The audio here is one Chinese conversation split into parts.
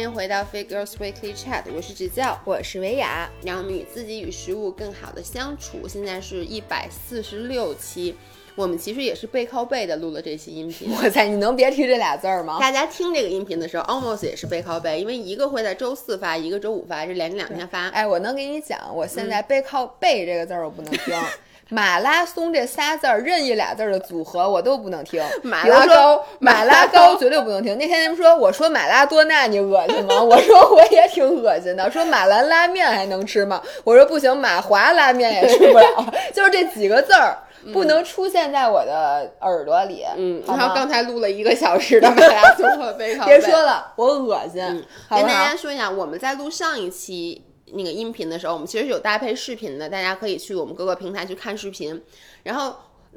欢迎回到 Figures Weekly Chat，我是指教，我是维雅，让我们与自己与食物更好的相处。现在是一百四十六期，我们其实也是背靠背的录了这期音频。我猜你能别提这俩字儿吗？大家听这个音频的时候，almost 也是背靠背，因为一个会在周四发，一个周五发，是连着两天发。哎，我能给你讲，我现在背靠背这个字儿我不能听。马拉松这仨字儿，任意俩字儿的组合我都不能听。马拉高，马拉高绝对不能听。那天他们说我说马拉多纳，你恶心吗？我说我也挺恶心的。说马兰拉面还能吃吗？我说不行，马华拉面也吃不了。就是这几个字儿不能出现在我的耳朵里。嗯，然后刚才录了一个小时的马拉松和背靠背。别说了，我恶心。跟大家说一下，我们在录上一期。那个音频的时候，我们其实有搭配视频的，大家可以去我们各个平台去看视频。然后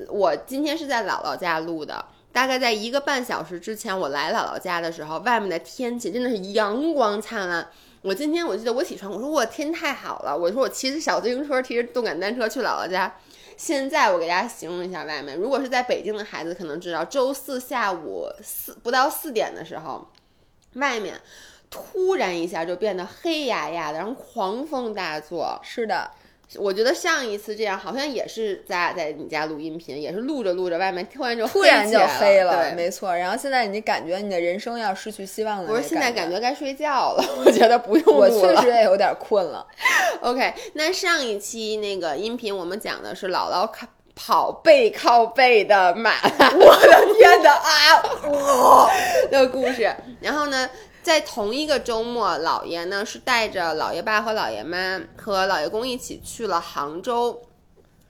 我今天是在姥姥家录的，大概在一个半小时之前我来姥姥家的时候，外面的天气真的是阳光灿烂。我今天我记得我起床，我说我天太好了，我说我骑着小自行车，骑着动感单车去姥姥家。现在我给大家形容一下外面，如果是在北京的孩子可能知道，周四下午四不到四点的时候，外面。突然一下就变得黑压压的，然后狂风大作。是的，我觉得上一次这样好像也是咱俩在你家录音频，也是录着录着，外面突然就突然就黑了。对，没错。然后现在你感觉你的人生要失去希望了。不是，现在感觉该睡觉了。我觉得不用我确实也有点困了。OK，那上一期那个音频我们讲的是姥姥靠跑背靠背的马，我的天哪啊！的故事。然后呢？在同一个周末，姥爷呢是带着姥爷爸和姥爷妈和姥爷公一起去了杭州。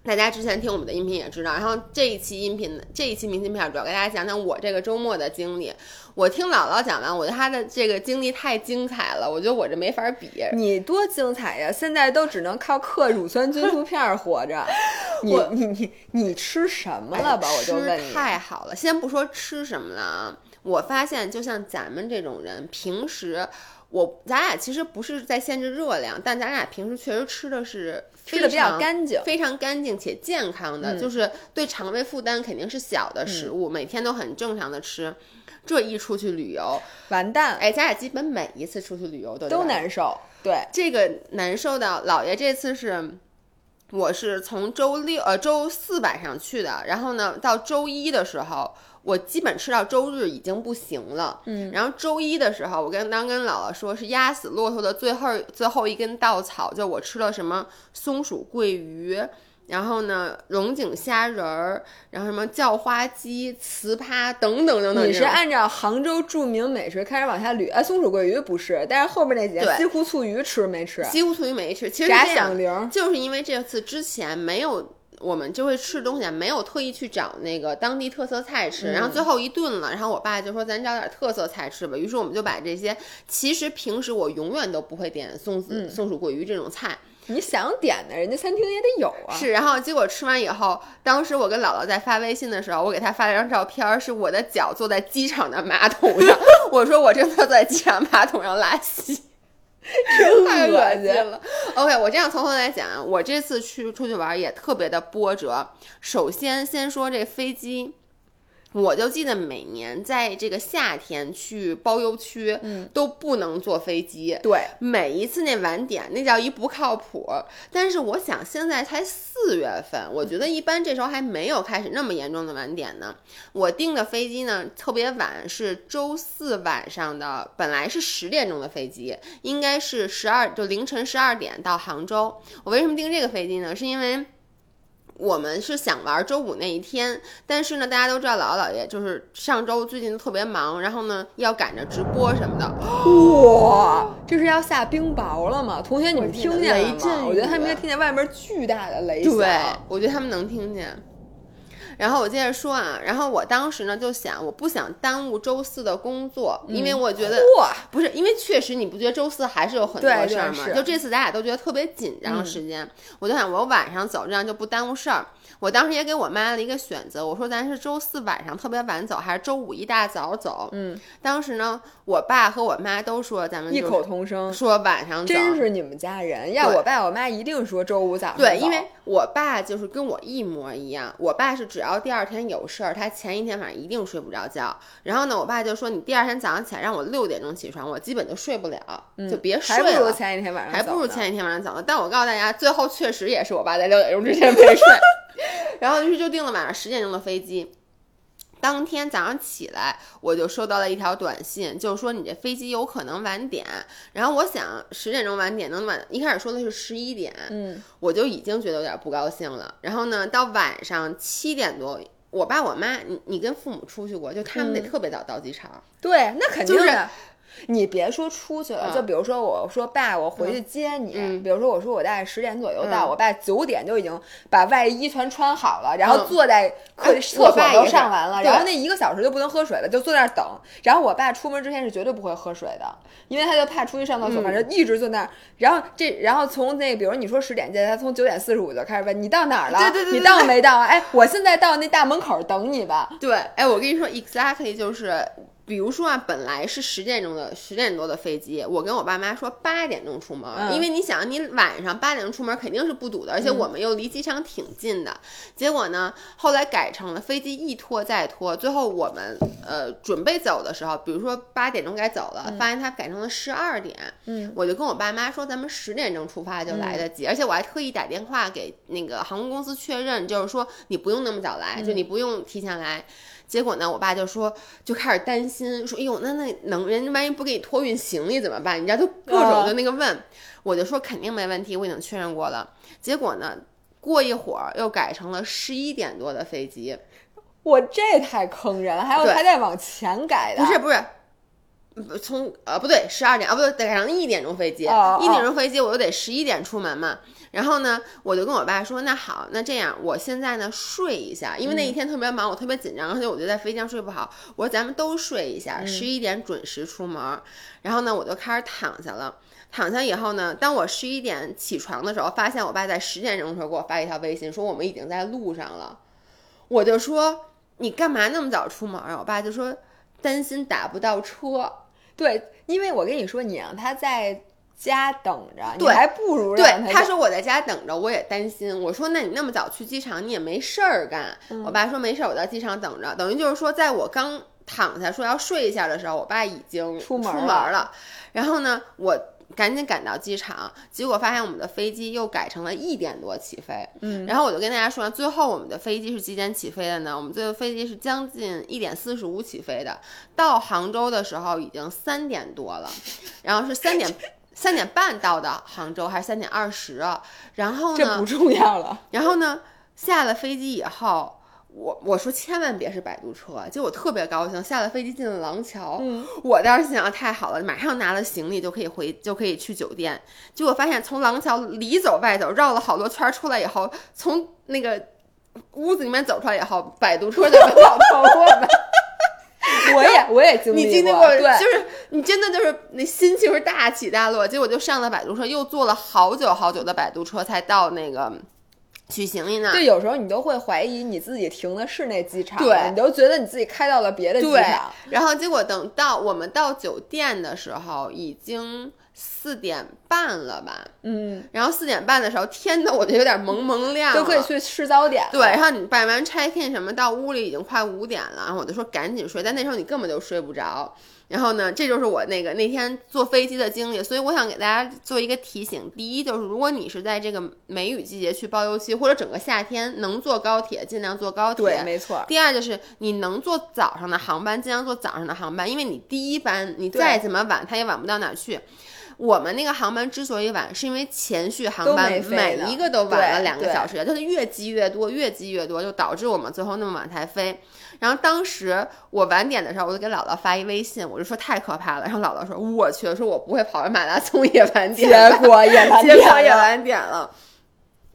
大家之前听我们的音频也知道。然后这一期音频，这一期明信片主要给大家讲讲我这个周末的经历。我听姥姥讲完，我觉得她的这个经历太精彩了，我觉得我这没法比。你多精彩呀！现在都只能靠嗑乳酸菌素片活着。你你你你吃什么了吧？我就问你。太好了，先不说吃什么了啊。我发现，就像咱们这种人，平时我咱俩其实不是在限制热量，但咱俩平时确实吃的是吃的比较干净，非常干净且健康的，就是对肠胃负担肯定是小的食物，每天都很正常的吃。这一出去旅游，完蛋！哎，咱俩基本每一次出去旅游都都难受。对，这个难受的，姥爷这次是，我是从周六呃周四晚上去的，然后呢到周一的时候。我基本吃到周日已经不行了，嗯，然后周一的时候，我跟刚跟姥姥说是压死骆驼的最后最后一根稻草，就我吃了什么松鼠桂鱼，然后呢龙井虾仁儿，然后什么叫花鸡、糍粑等等等等。你是按照杭州著名美食开始往下捋？哎，松鼠桂鱼不是，但是后面那几个西湖醋鱼吃没吃？西湖醋鱼没吃，其实炸响铃就是因为这次之前没有。我们就会吃东西，没有特意去找那个当地特色菜吃，然后最后一顿了，然后我爸就说咱找点特色菜吃吧，于是我们就把这些其实平时我永远都不会点松子、松鼠桂鱼这种菜，你想点的，人家餐厅也得有啊。是，然后结果吃完以后，当时我跟姥姥在发微信的时候，我给她发了张照片，是我的脚坐在机场的马桶上，我说我正坐在机场马桶上拉稀。太恶心了。OK，我这样从头来讲，我这次去出去玩也特别的波折。首先，先说这飞机。我就记得每年在这个夏天去包邮区，嗯，都不能坐飞机。对，每一次那晚点，那叫一不靠谱。但是我想现在才四月份，我觉得一般这时候还没有开始那么严重的晚点呢。我订的飞机呢特别晚，是周四晚上的，本来是十点钟的飞机，应该是十二就凌晨十二点到杭州。我为什么订这个飞机呢？是因为。我们是想玩周五那一天，但是呢，大家都知道姥姥姥爷就是上周最近特别忙，然后呢要赶着直播什么的。哇，这是要下冰雹了吗？同学，你们听见雷震？我觉得他们应该听见外面巨大的雷声。对，我觉得他们能听见。然后我接着说啊，然后我当时呢就想，我不想耽误周四的工作，因为我觉得不是，因为确实你不觉得周四还是有很多事儿吗？就这次咱俩都觉得特别紧张时间，我就想我晚上走，这样就不耽误事儿。我当时也给我妈了一个选择，我说咱是周四晚上特别晚走，还是周五一大早走？嗯，当时呢，我爸和我妈都说咱们异口同声说晚上走，真是你们家人。要我爸我妈一定说周五早上对，因为我爸就是跟我一模一样，我爸是只要第二天有事儿，他前一天晚上一定睡不着觉。然后呢，我爸就说你第二天早上起来让我六点钟起床，我基本就睡不了，就别睡还不如前一天晚上还不如前一天晚上早呢。但我告诉大家，最后确实也是我爸在六点钟之前没睡，然后于是就定了晚上十点钟的飞机。当天早上起来，我就收到了一条短信，就是说你这飞机有可能晚点。然后我想十点钟晚点能晚，一开始说的是十一点，嗯，我就已经觉得有点不高兴了。然后呢，到晚上七点多，我爸我妈，你你跟父母出去过，就他们得嗯特别早到机场。对，那肯定就是的。你别说出去了，嗯就比如说我说爸，我回去接你。嗯比如说我说我大概十点左右到，嗯我爸九点就已经把外衣全穿好了，然后嗯坐在客哎厕所都上完了，然后那一个小时就不能喝水了，就坐那儿等。然后我爸出门之前是绝对不会喝水的，因为他就怕出去上厕所，嗯反正一直坐那儿。然后这，然后从那比如你说十点见，他从九点四十五就开始问你到哪儿了，对对对对你到没到啊？哎，我现在到那大门口等你吧。对，哎，我跟你说，exactly 就是，比如说啊，本来是十点钟的十点多的飞机，我跟我爸妈说八点钟出门，嗯。因为你想，你晚上八点钟出门肯定是不堵的，而且我们又离机场挺近的。结果呢，后来改成了飞机一拖再拖，最后我们呃准备走的时候，比如说八点钟该走了，发现它改成了十二点，嗯，我就跟我爸妈说，咱们十点钟出发就来得及，而且我还特意打电话给那个航空公司确认，就是说你不用那么早来，就你不用提前来。结果呢，我爸就说，就开始担心，说，哎呦，那那能人家万一不给你托运行李怎么办？你知道，就各种就那个问，我就说肯定没问题，我已经确认过了。结果呢，过一会儿又改成了十一点多的飞机，我这太坑人了，还有还在往前改的，不是不是，不从呃不对，十二点啊不对，改成一点钟飞机，哦一点钟飞机我又得十一点出门嘛。然后呢，我就跟我爸说，那好，那这样，我现在呢睡一下，因为那一天特别忙，我特别紧张，而且我就在飞机上睡不好。我说咱们都睡一下，十一点准时出门。然后呢，我就开始躺下了。躺下以后呢，当我十一点起床的时候，发现我爸在十点钟的时候给我发一条微信，说我们已经在路上了。我就说你干嘛那么早出门啊？我爸就说担心打不到车。对，因为我跟你说，你让他在家等着，你对还不如对他说我在家等着，我也担心。我说那你那么早去机场，你也没事儿干。嗯我爸说没事儿，我在机场等着。等于就是说，在我刚躺下说要睡一下的时候，我爸已经出门出门了了。然后呢，我赶紧赶到机场，结果发现我们的飞机又改成了一点多起飞。嗯，然后我就跟大家说，最后我们的飞机是几点起飞的呢？我们最后飞机是将近一点四十五起飞的，到杭州的时候已经三点多了，然后是三点三点半到的杭州，还是三点二十啊？然后这不，重要了。然后呢，下了飞机以后。我我说千万别是摆渡车，结果特别高兴，下了飞机进了廊桥。嗯，我当时想太好了，马上拿了行李就可以回，就可以去酒店。结果发现从廊桥里走外走，绕了好多圈儿出来以后，从那个屋子里面走出来以后，摆渡车在门口等我们。我也我也经历你经历过，对，就是你真的就是那心情是大起大落。结果就上了摆渡车，又坐了好久好久的摆渡车才到那个取行李那儿。对，有时候你都会怀疑你自己停的是那机场，对你都觉得你自己开到了别的机对场。，然后结果等到我们到酒店的时候，已经四点半了吧？嗯，然后四点半的时候，天呢，我就有点蒙蒙亮了，都可以去吃早点。对，然后你办完 check in 什么，到屋里已经快五点了，然后我就说赶紧睡，但那时候你根本就睡不着。然后呢，这就是我那个那天坐飞机的经历，所以我想给大家做一个提醒：第一，就是如果你是在这个梅雨季节去包邮期，或者整个夏天能坐高铁，尽量坐高铁。对，没错。第二就是你能坐早上的航班，尽量坐早上的航班，因为你第一班你再怎么晚，它也晚不到哪儿去。我们那个航班之所以晚，是因为前续航班每一个都晚了两个小时，就是越积越多，越积越多，就导致我们最后那么晚才飞。然后当时我晚点的时候，我就给姥姥发一微信，我就说太可怕了。然后姥姥说：“我去，说我不会跑完马拉松也晚点结，果也结果也晚点了。”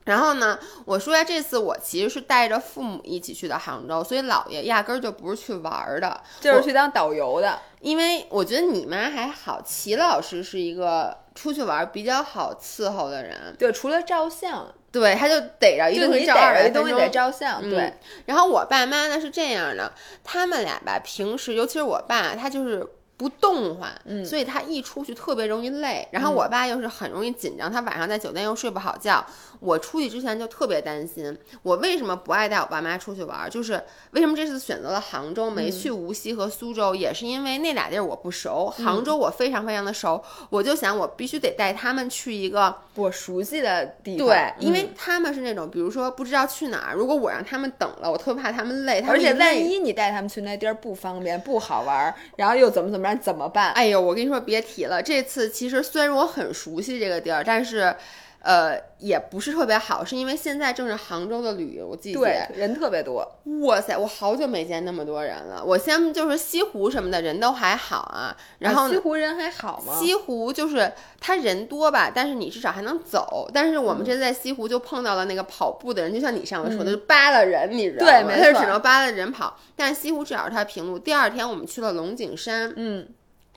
然后呢，我说呀，这次我其实是带着父母一起去的杭州，所以姥爷压根儿就不是去玩儿的，就是去当导游的。因为我觉得你妈还好，齐老师是一个出去玩儿比较好伺候的人，对，除了照相，对，他就逮着一就你东西照二逮着一东西得。照相。嗯对，然后我爸妈呢是这样的，他们俩吧，平时尤其是我爸，他就是不动换，嗯所以他一出去特别容易累。然后我爸又是很容易紧张，他晚上在酒店又睡不好觉。我出去之前就特别担心，我为什么不爱带我爸妈出去玩儿？就是为什么这次选择了杭州，没去无锡和苏州，也是因为那俩地儿我不熟，杭州我非常非常的熟，我就想我必须得带他们去一个。我熟悉的地方，对，因嗯为他们是那种，比如说不知道去哪儿，如果我让他们等了，我特别怕他们累，而且万一你带他们去那地儿不方便、不好玩儿，然后又怎么怎么那，怎么办？哎呦，我跟你说，别提了。这次其实虽然我很熟悉这个地儿，但是，呃，也不是特别好，是因为现在正是杭州的旅游季对节。，人特别多，哇塞，我好久没见那么多人了。我先就是西湖什么的人都还好啊，然后啊西湖人还好吗？西湖就是他人多吧，但是你至少还能走。但是我们这次在西湖就碰到了那个跑步的人，就像你上回说的，就扒拉人，你知道吗？对没错他是只能扒拉人跑。但是西湖至少是它平路。第二天我们去了龙井山，嗯，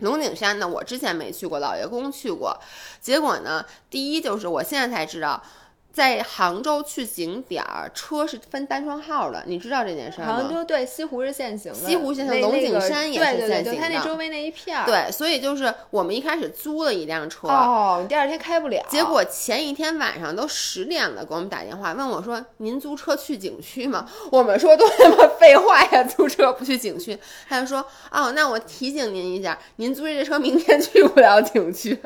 龙井山呢，我之前没去过，老爷公去过。结果呢，第一就是我现在才知道，在杭州去景点儿，车是分单双号的，你知道这件事儿吗？杭州对西湖是限行的，西湖限行龙井山也是对对对对，它限行的那周围那一片儿，对，所以就是我们一开始租了一辆车。哦，你第二天开不了，结果前一天晚上都十点了，给我们打电话问我说：“您租车去景区吗？” 我们说多他妈废话呀，租车不去景区。他就说：“哦，那我提醒您一下，您租这车明天去不了景区。”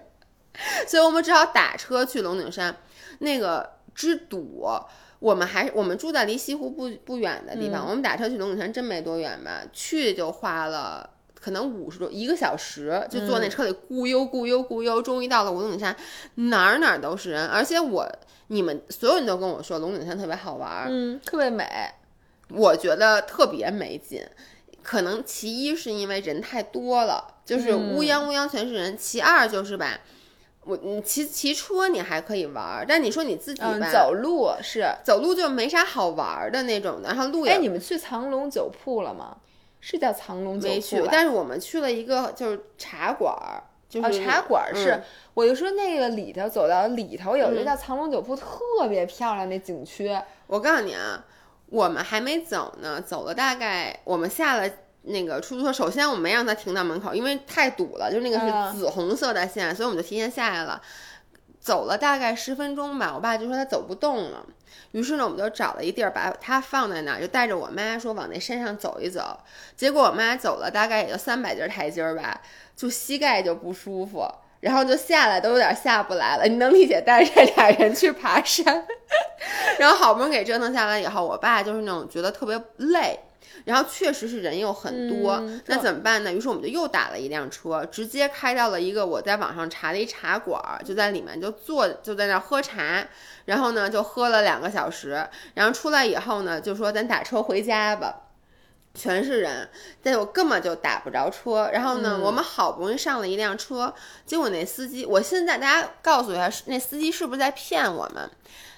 所以我们只好打车去龙井山，那个之堵。我们还我们住在离西湖不不远的地方，我们打车去龙井山真没多远吧，去就花了可能五十多一个小时，就坐那车里咕悠咕悠咕悠，终于到了龙井山，哪儿哪儿都是人，而且我你们所有人都跟我说龙井山特别好玩儿，嗯，特别美，我觉得特别没劲。可能其一是因为人太多了，就是乌泱乌泱全是人；其二就是吧，我你骑骑车你还可以玩儿，但你说你自己吧，嗯，走路是。走路就没啥好玩儿的那种的，然后路也哎，你们去藏龙酒铺了吗？是叫藏龙酒没去铺，但是我们去了一个就是茶馆儿，就是、哦，茶馆儿是，嗯我就说那个里头走到里头有一个嗯叫藏龙酒铺，特别漂亮那景区。我告诉你啊，我们还没走呢，走了大概我们下了。那个出租车，首先我没让他停到门口，因为太堵了，就那个嗯是紫红色的线，所以我们就提前下来了。走了大概十分钟吧，我爸就说他走不动了，于是呢，我们就找了一地儿把他放在那儿，就带着我妈说往那山上走一走。结果我妈走了大概也就三百阶台阶儿吧，就膝盖就不舒服，然后就下来都有点下不来了。你能理解带着俩人去爬山，然后好不容易给折腾下来以后，我爸就是那种觉得特别累。然后确实是人又很多，嗯那怎么办呢？于是我们就又打了一辆车，直接开到了一个我在网上查的一茶馆儿，就在里面就坐就在那儿喝茶，然后呢就喝了两个小时，然后出来以后呢就说咱打车回家吧。全是人，但我根本就打不着车。然后呢，嗯我们好不容易上了一辆车，结果那司机，我现在大家告诉一下，那司机是不是在骗我们？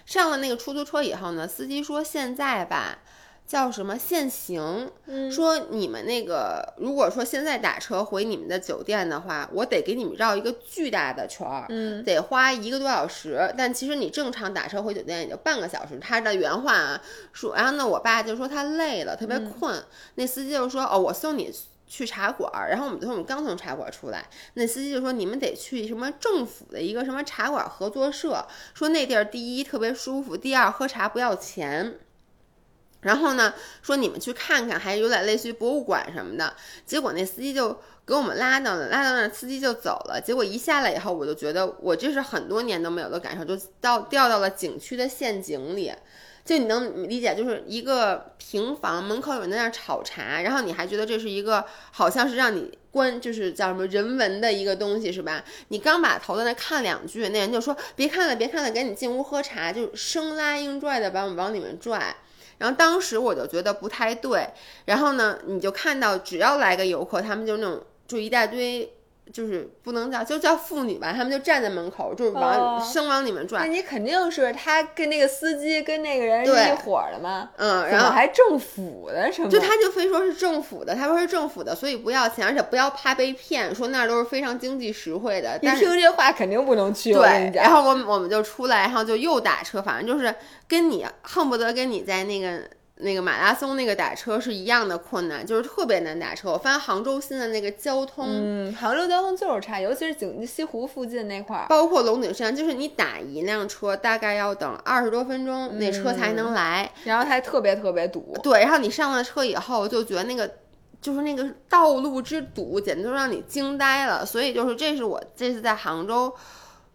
上了那个出租车以后呢，司机说现在吧。叫什么限行？嗯说你们那个，如果说现在打车回你们的酒店的话，我得给你们绕一个巨大的圈儿，嗯，得花一个多小时。但其实你正常打车回酒店也就半个小时。他的原话啊，说，然后呢，我爸就说他累了，特别困。那司机就说，哦，我送你。去茶馆儿，然后我们就说我们刚从茶馆儿出来，那司机就说你们得去什么政府的一个什么茶馆儿合作社，说那地儿第一特别舒服，第二喝茶不要钱。然后呢，说你们去看看，还有点类似于博物馆什么的。结果那司机就给我们拉到那，拉到那，司机就走了。结果一下来以后，我就觉得我这是很多年都没有的感受，就到掉到了景区的陷阱里。就你能理解，就是一个平房门口有人在那儿炒茶，然后你还觉得这是一个好像是让你观，就是叫什么人文的一个东西是吧？你刚把头在那看两句，那人就说别看了，别看了，赶紧进屋喝茶，就生拉硬拽的把我们往里面拽。然后当时我就觉得不太对，然后呢，你就看到只要来个游客，他们就那种就一大堆，就是不能叫就叫妇女吧，他们就站在门口，就是往、哦生往里面转那，你肯定是他跟那个司机跟那个人是一伙儿的嘛？嗯，然后还政府的什么？就他就非说是政府的，他说是政府的，所以不要钱，而且不要怕被骗，说那儿都是非常经济实惠的。一但是听这话肯定不能去。对，讲，然后我们我们就出来，然后就又打车，反正就是跟你恨不得跟你在那个那个马拉松那个打车是一样的困难，就是特别难打车。我发现杭州现在那个交通，嗯，杭州交通就是差，尤其是景西湖附近那块儿。包括龙井山，就是你打一辆车大概要等二十多分钟，那车才能来。然后还特别特别堵。对，然后你上了车以后就觉得那个。就是那个道路之堵，简直都让你惊呆了。所以就是，这是我这次在杭州。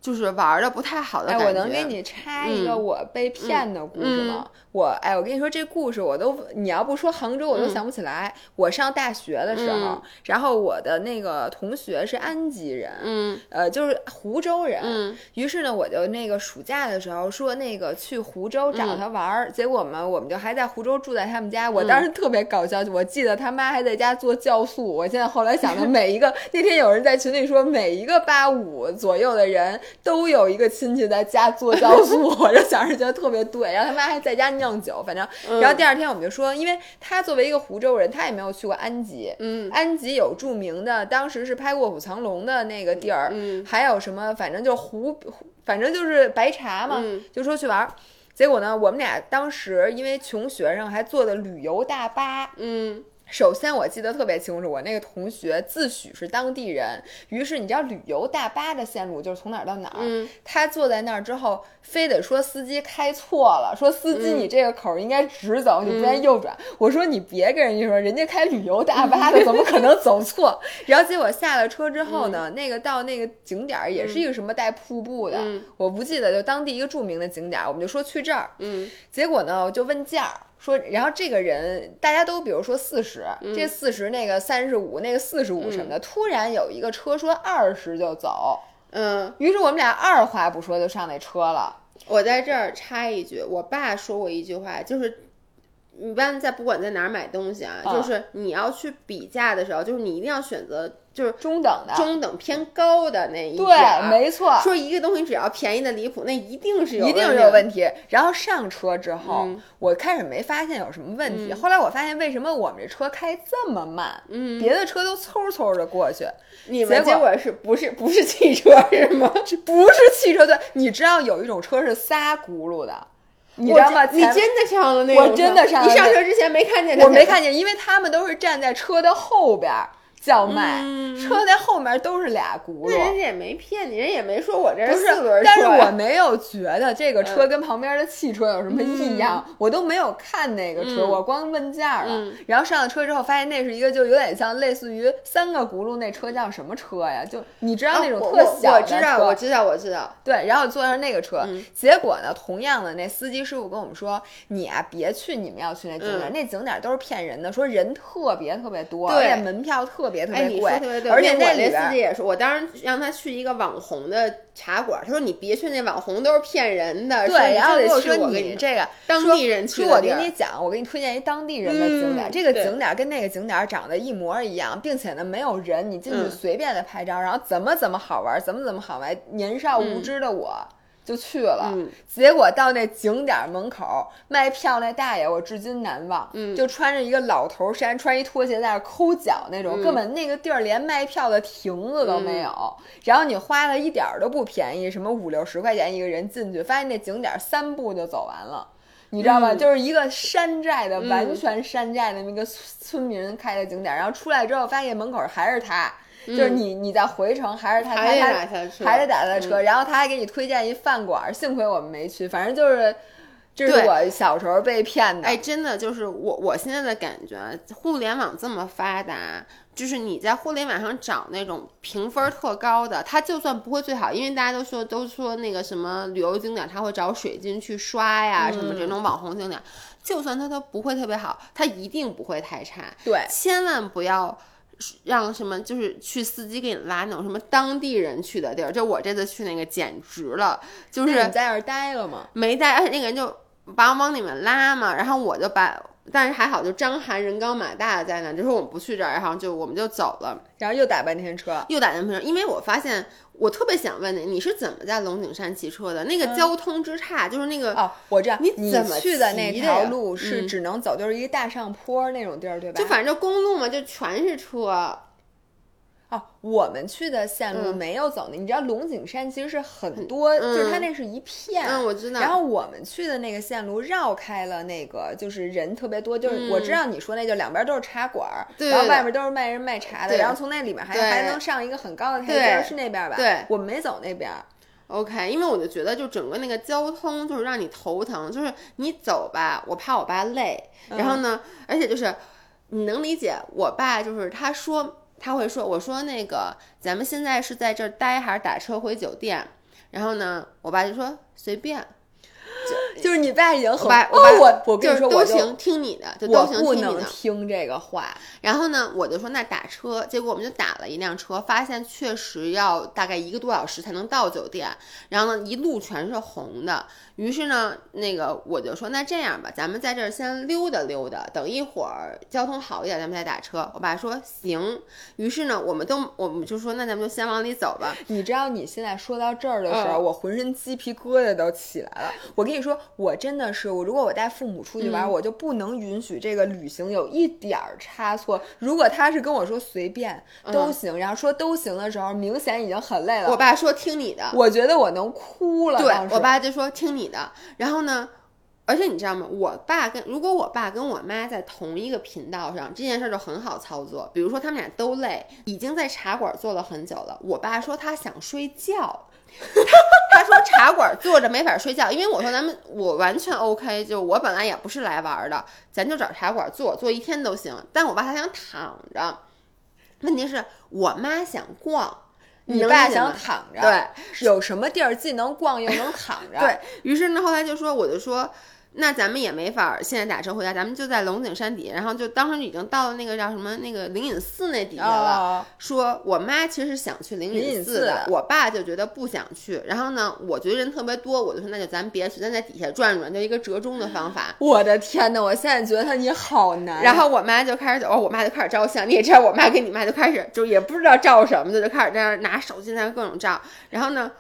就是玩的不太好的感觉。哎，我能给你插一个我被骗的故事吗？我哎，我跟你说这故事，我都你要不说杭州，我都想不起来。我上大学的时候，然后我的那个同学是安吉人，嗯，呃，就是湖州人。嗯，于是呢，我就那个暑假的时候说那个去湖州找他玩儿，结果嘛，我们就还在湖州住在他们家。我当时特别搞笑，我记得他妈还在家做酵素。我现在后来想的，每一个 那天有人在群里说，每一个八五左右的人。都有一个亲戚在家做酵素，我就想着觉得特别对。然后他妈还在家酿酒，反正，然后第二天我们就说，因为他作为一个湖州人，他也没有去过安吉。嗯，安吉有著名的，当时是拍《卧虎藏龙》的那个地儿。嗯，还有什么？反正就湖，反正就是白茶嘛。就说去玩，结果呢，我们俩当时因为穷学生，还坐的旅游大巴。嗯。首先，我记得特别清楚，我那个同学自诩是当地人，于是你知道旅游大巴的线路就是从哪儿到哪儿。嗯，他坐在那儿之后，非得说司机开错了，说司机你这个口应该直走，你不该右转。我说你别跟人家说，人家开旅游大巴的 怎么可能走错？然后结果下了车之后呢，那个到那个景点儿也是一个什么带瀑布的，我不记得，就当地一个著名的景点儿，我们就说去这儿。嗯，结果呢，我就问价儿。说，然后这个人大家都比如说四十，这四十那个三十五，那个四十五什么的，突然有一个车说二十就走，嗯，于是我们俩二话不说就上那车了。我在这儿插一句，我爸说过一句话，就是一般在不管在哪儿买东西啊，就是你要去比价的时候，就是你一定要选择。就是中等的，中等偏高的那一对，没错。说一个东西只要便宜的离谱，那一定是有一定是有问题。然后上车之后，我开始没发现有什么问题，后来我发现为什么我们这车开这么慢？嗯，别的车都嗖嗖的过去，你们结果是不是不是汽车是吗？不是汽车对，你知道有一种车是仨轱辘的，你知道吗？你真的上了那个？我真的上。你上车之前没看见？我没看见，因为他们都是站在车的后边。叫卖，车在后面都是俩轱辘，人家也没骗你，人也没说我这是四轮车。但是我没有觉得这个车跟旁边的汽车有什么异样，我都没有看那个车，我光问价了。然后上了车之后，发现那是一个就有点像类似于三个轱辘那车叫什么车呀？就你知道那种特小的车？我知道，我知道，我知道。对，然后坐上那个车，结果呢，同样的那司机师傅跟我们说：“你啊，别去你们要去那景点，那景点都是骗人的，说人特别特别多，而且门票特别特别贵。”而且那司机也说，我当时让他去一个网红的茶馆，他说你别去那网红都是骗人的。对，然后我说你这个当地人去，说我给你讲，我给你推荐一当地人的景点，这个景点跟那个景点长得一模一样，并且呢没有人，你进去随便的拍照，然后怎么怎么好玩，怎么怎么好玩。年少无知的我。就去了，结果到那景点门口卖票那大爷，我至今难忘。嗯，就穿着一个老头衫，穿一拖鞋在那抠脚那种，根本那个地儿连卖票的亭子都没有。然后你花了一点儿都不便宜，什么五六十块钱一个人进去，发现那景点三步就走完了，你知道吗？就是一个山寨的，完全山寨的那个村民开的景点，然后出来之后发现门口还是他。就是你，你在回程还是他，还得打他车，还得打他车，然后他还给你推荐一饭馆，幸亏我们没去，反正就是，这是我小时候被骗的。哎，真的就是我，我现在的感觉，互联网这么发达，就是你在互联网上找那种评分特高的，他就算不会最好，因为大家都说都说那个什么旅游景点，他会找水军去刷呀，什么这种网红景点，就算他都不会特别好，他一定不会太差。对，千万不要。让什么就是去司机给你拉那种什么当地人去的地儿，就我这次去那个简直了，就是你在那儿待了吗？没待，而且那个人就把我往里面拉嘛，然后我就把。但是还好，就张涵人高马大的在那，就说我们不去这儿，然后就我们就走了，然后又打半天车，又打半天车，因为我发现我特别想问你，你是怎么在龙井山骑车的？那个交通之差，就是那个哦，我知道你怎么去的那条路是只能走，就是一个大上坡那种地儿，对吧？就反正就公路嘛，就全是车。哦，我们去的线路嗯没有走那，你知道龙井山其实是很多，嗯就是它那是一片。嗯，我知道。然后我们去的那个线路绕开了那个，就是人特别多，就是我知道你说那就两边都是茶馆然后对外面都是卖人卖茶的，然后从那里面还还能上一个很高的台阶是那边吧？对我们没走那边儿。OK，因为我就觉得，就整个那个交通就是让你头疼，就是你走吧，我怕我爸累，然后呢，而且就是你能理解我爸，就是他说他会说，我说那个咱们现在是在这儿待还是打车回酒店？然后呢，我爸就说随便，就就是你爸已经很我爸我，爸我我跟就说，都行，听你的，就我都行，不能听你的。听这个话。然后呢，我就说那打车，结果我们就打了一辆车，发现确实要大概一个多小时才能到酒店。然后呢，一路全是红的。于是呢，那个我就说那这样吧，咱们在这儿先溜达溜达，等一会儿交通好一点，咱们再打车。我爸说行。于是呢，我们都我们就说那咱们就先往里走吧。你知道你现在说到这儿的时候，嗯我浑身鸡皮疙瘩都起来了。我跟你说，我真的是，我如果我带父母出去玩，嗯我就不能允许这个旅行有一点儿差错。如果他是跟我说随便都行，然后说都行的时候，明显已经很累了。我爸说听你的。我觉得我能哭了。对我爸就说听你你的，然后呢，而且你知道吗？我爸跟如果我爸跟我妈在同一个频道上，这件事儿就很好操作。比如说他们俩都累，已经在茶馆坐了很久了，我爸说他想睡觉。他他说茶馆坐着没法睡觉，因为我说咱们我完全 OK，就我本来也不是来玩的，咱就找茶馆坐，坐一天都行。但我爸他想躺着，问题是我妈想逛，你爸想躺着，对，有什么地儿既能逛又能躺着？对于是呢，后来就说，我就说，那咱们也没法儿现在打车回家，咱们就在龙井山底下，然后就当时已经到了那个叫什么那个灵隐寺那底下了。哦，说我妈其实是想去灵灵隐隐寺的寺，我爸就觉得不想去。然后呢，我觉得人特别多，我就说那就咱别去，咱在底下转转，就一个折中的方法。我的天呐，我现在觉得你好难。然后我妈就开始，哦，我妈就开始照相。你也知道，我妈跟你妈就开始，就也不知道照什么的，就开始在那儿拿手机在那儿各种照。然后呢，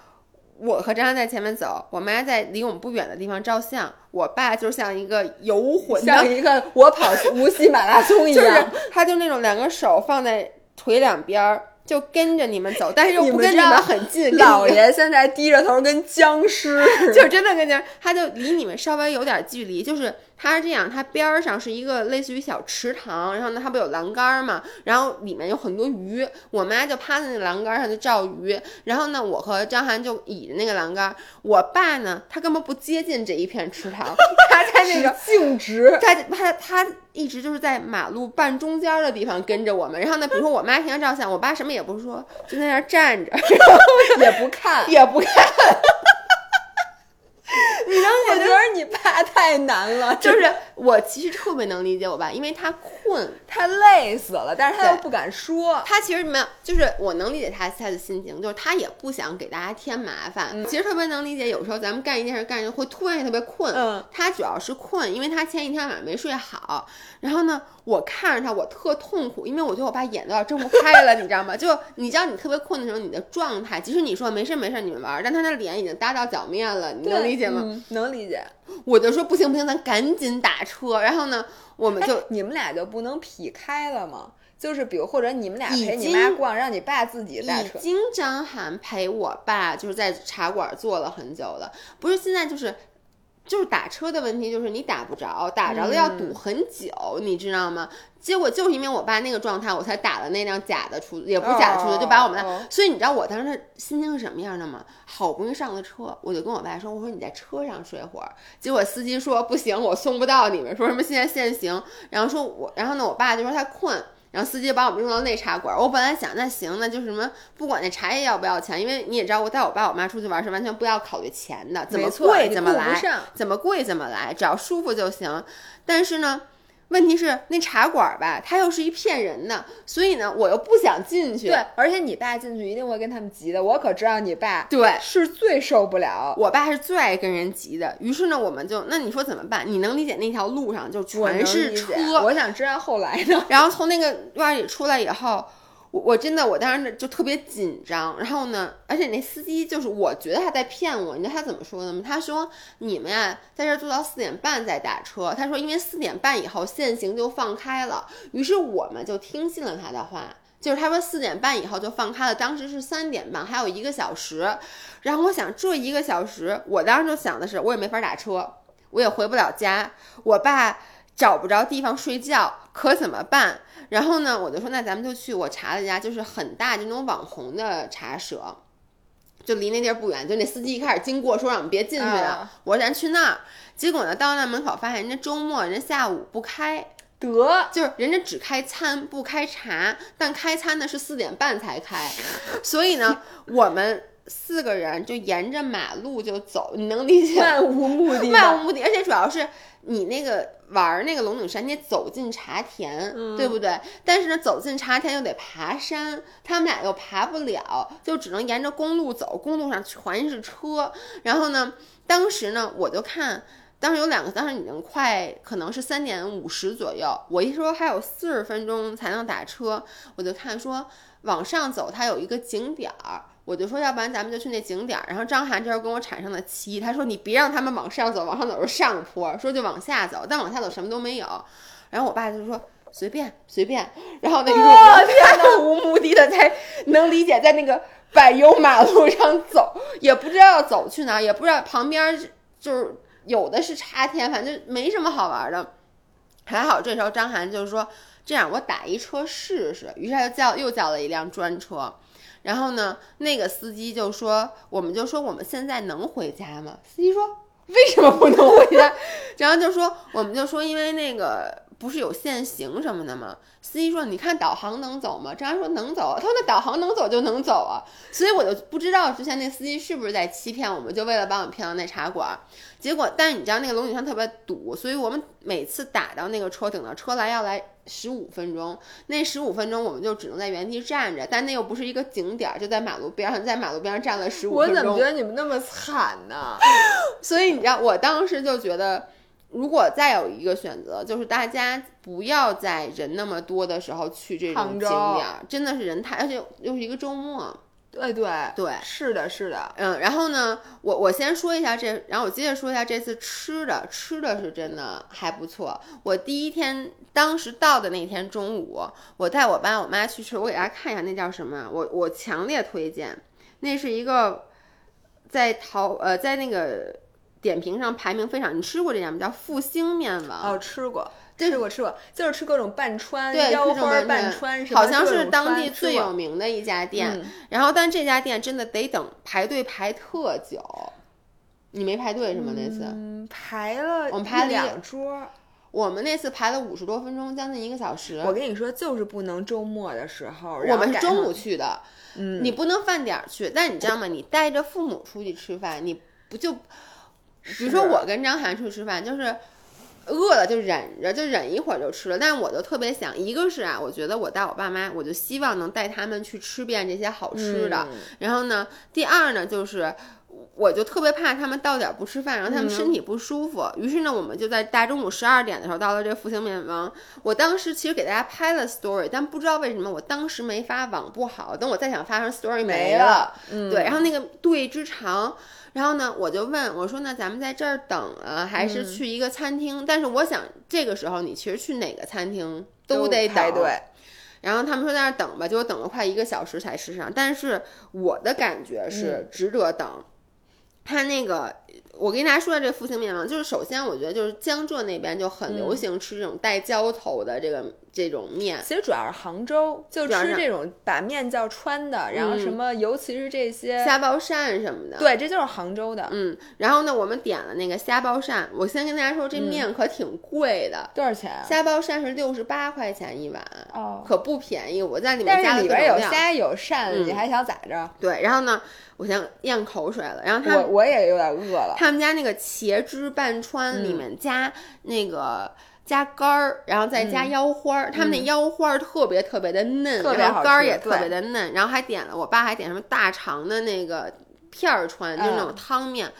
我和张翰在前面走，我妈在离我们不远的地方照相，我爸就像一个游魂的，像一个我跑无锡马拉松一样 就是样。他就那种两个手放在腿两边儿，就跟着你们走，但是又不跟你们很近，老爷现在低着头跟僵尸。就真的跟僵，他就离你们稍微有点距离，就是他是这样，它边儿上是一个类似于小池塘，然后呢，它不有栏杆儿嘛，然后里面有很多鱼，我妈就趴在那个栏杆上就照鱼，然后呢，我和张涵就倚着那个栏杆儿，我爸呢，他根本不接近这一片池塘，他在那个。径直，他他他一直就是在马路半中间的地方跟着我们，然后呢，比如说我妈平常照相，我爸什么也不说，就在那儿站着，也不看。也不看。你能我觉得你爸太难了，就是我其实特别能理解我爸，因为他困，他累死了，但是他又不敢说。他其实没有，就是我能理解他他的心情，就是他也不想给大家添麻烦。其实特别能理解，有时候咱们干一件事干一会突然也特别困，嗯，他主要是困，因为他前一天晚上没睡好。然后呢，我看着他，我特痛苦，因为我觉得我爸眼都要睁不开了，你知道吗？就你知道你特别困的时候，你的状态，即使你说没事没事，你们玩，但他的脸已经搭到脚面了，你能理解吗？嗯能理解。我就说不行不行，咱赶紧打车。然后呢，我们就哎你们俩就不能劈开了吗？就是比如或者你们俩陪你妈逛，让你爸自己打车。已经张涵陪我爸就是在茶馆坐了很久了，不是现在就是。就是打车的问题，就是你打不着，打着了要堵很久，你知道吗？结果就是因为我爸那个状态，我才打了那辆假的出租，也不是假的出租，就把我们的。哦所以你知道我当时心情是什么样的吗？好不容易上了车，我就跟我爸说：“我说你在车上睡会儿。”结果司机说：“不行，我送不到你们，说什么现在限行。”然后说我，然后呢，我爸就说他困。然后司机把我们用到那茶馆，我本来想那行，那就是什么，不管那茶叶要不要钱，因为你也知道，我带我爸我妈出去玩是完全不要考虑钱的，怎么贵怎么来，怎么贵怎么来，只要舒服就行。但是呢，问题是那茶馆吧，它又是一骗人的，所以呢，我又不想进去。对，而且你爸进去一定会跟他们急的。我可知道你爸对是最受不了。我爸是最爱跟人急的，于是呢，我们就那你说怎么办？你能理解那条路上就全是车，我想知道后来呢？然后从那个院儿里出来以后，我我真的我当时就特别紧张。然后呢，而且那司机就是我觉得他在骗我，你知道他怎么说的吗？他说你们呀在这坐到四点半再打车。他说因为四点半以后限行就放开了，于是我们就听信了他的话。就是他说四点半以后就放开了，当时是三点半，还有一个小时。然后我想这一个小时，我当时就想的是，我也没法打车，我也回不了家，我爸找不着地方睡觉，可怎么办？然后呢，我就说那咱们就去，我查了一家就是很大的那种网红的茶舍，就离那地儿不远。就那司机一开始经过说让我们别进去啊，啊我说咱去那儿。结果呢，到那门口发现人家周末人家下午不开，得就是人家只开餐不开茶，但开餐呢是四点半才开，所以呢，我们四个人就沿着马路就走，你能理解吗？漫无目的的，漫无目的，而且主要是你那个玩儿那个龙井山，你得走进茶田，嗯对不对？但是呢，走进茶田又得爬山，他们俩又爬不了，就只能沿着公路走，公路上全是车。然后呢，当时呢，我就看。当时有两个，当时已经快可能是三点五十左右。我一说还有四十分钟才能打车，我就看说往上走，它有一个景点儿，我就说要不然咱们就去那景点儿。然后张涵这时候跟我产生了歧义，他说你别让他们往上走，往上走是上坡，说就往下走，但往下走什么都没有。然后我爸就说随便随便，然后那个哇我天呐，无目的的在能理解在那个柏油马路上走，也不知道要走去哪儿，也不知道旁边是就是有的是插天，反正没什么好玩的。还好这时候张涵就是说这样，我打一车试试。于是他就叫又叫了一辆专车，然后呢，那个司机就说，我们就说我们现在能回家吗？司机说为什么不能回家？然后就说我们就说因为那个不是有限行什么的吗？司机说你看导航能走吗？张涵说能走。他说那导航能走就能走啊。所以我就不知道之前那司机是不是在欺骗我们，就为了把我们骗到那茶馆。结果，但你知道那个龙井山特别堵，所以我们每次打到那个车，等到车来要来十五分钟，那十五分钟我们就只能在原地站着，但那又不是一个景点儿，就在马路边上，在马路边上站了十五分钟我怎么觉。得你们那么惨呢？所以你知道，我当时就觉得，如果再有一个选择，就是大家不要在人那么多的时候去这种景点儿，真的是人太，而且又是一个周末。对对对是的，是的，嗯，然后呢，我我先说一下这，然后我接着说一下这次吃的，吃的是真的还不错。我第一天当时到的那天中午，我带我爸我妈去吃，我给大家看一下那叫什么，我我强烈推荐，那是一个在淘呃在那个点评上排名非常，你吃过这家吗？叫复兴面王。哦，吃过。吃过吃过，就是吃各种拌川、对，腰花这种拌拌川，好像是当地最有名的一家店。嗯然后，但这家店真的得等排队排特久。你没排队是吗？那次、嗯，排了我们排了两桌。我们那次排了五十多分钟，将近一个小时。我跟你说，就是不能周末的时候，我们是中午，去的，嗯，你不能饭点儿去。但你知道吗？你带着父母出去吃饭，你不就，比如说我跟张涵出去吃饭，就是饿了就忍着，就忍一会儿就吃了。但是我就特别想，一个是啊，我觉得我带我爸妈，我就希望能带他们去吃遍这些好吃的。嗯然后呢，第二呢，就是我就特别怕他们到点儿不吃饭，然后他们嗯身体不舒服。于是呢，我们就在大中午十二点的时候到了这个复兴面王。我当时其实给大家拍了 story，但不知道为什么我当时没发，网不好。等我再想发上 story 没了。了嗯对，然后那个队之长。然后呢，我就问我说：“那咱们在这儿等啊，还是嗯去一个餐厅？”但是我想，这个时候你其实去哪个餐厅都得等。排队。然后他们说在那儿等吧，结果等了快一个小时才吃上。但是我的感觉是值得等。他那个，我跟大家说的这个复兴面王，就是首先我觉得就是江浙那边就很流行吃这种带浇头的这个、这种面。其实主要是杭州，就吃这种把面叫川的，然后什嗯么，尤其是这些，虾包扇什么的，对，这就是杭州的。嗯，然后呢，我们点了那个虾包扇，我先跟大家说，这面可挺贵的，多少钱啊？虾包扇是六十八块钱一碗，哦，可不便宜。我在里面加了各种料，边有虾有鳝，嗯你还想咋着？对，然后呢，我先咽口水了，然后他们我我也有点饿了。他们家那个茄汁拌川里面加那个。加肝儿，然后再加腰花儿，他们那腰花儿特别特别的嫩，特别然后肝儿也特别的嫩，然后还点了我爸还点什么大肠的那个片儿川，就是那种嗯汤面，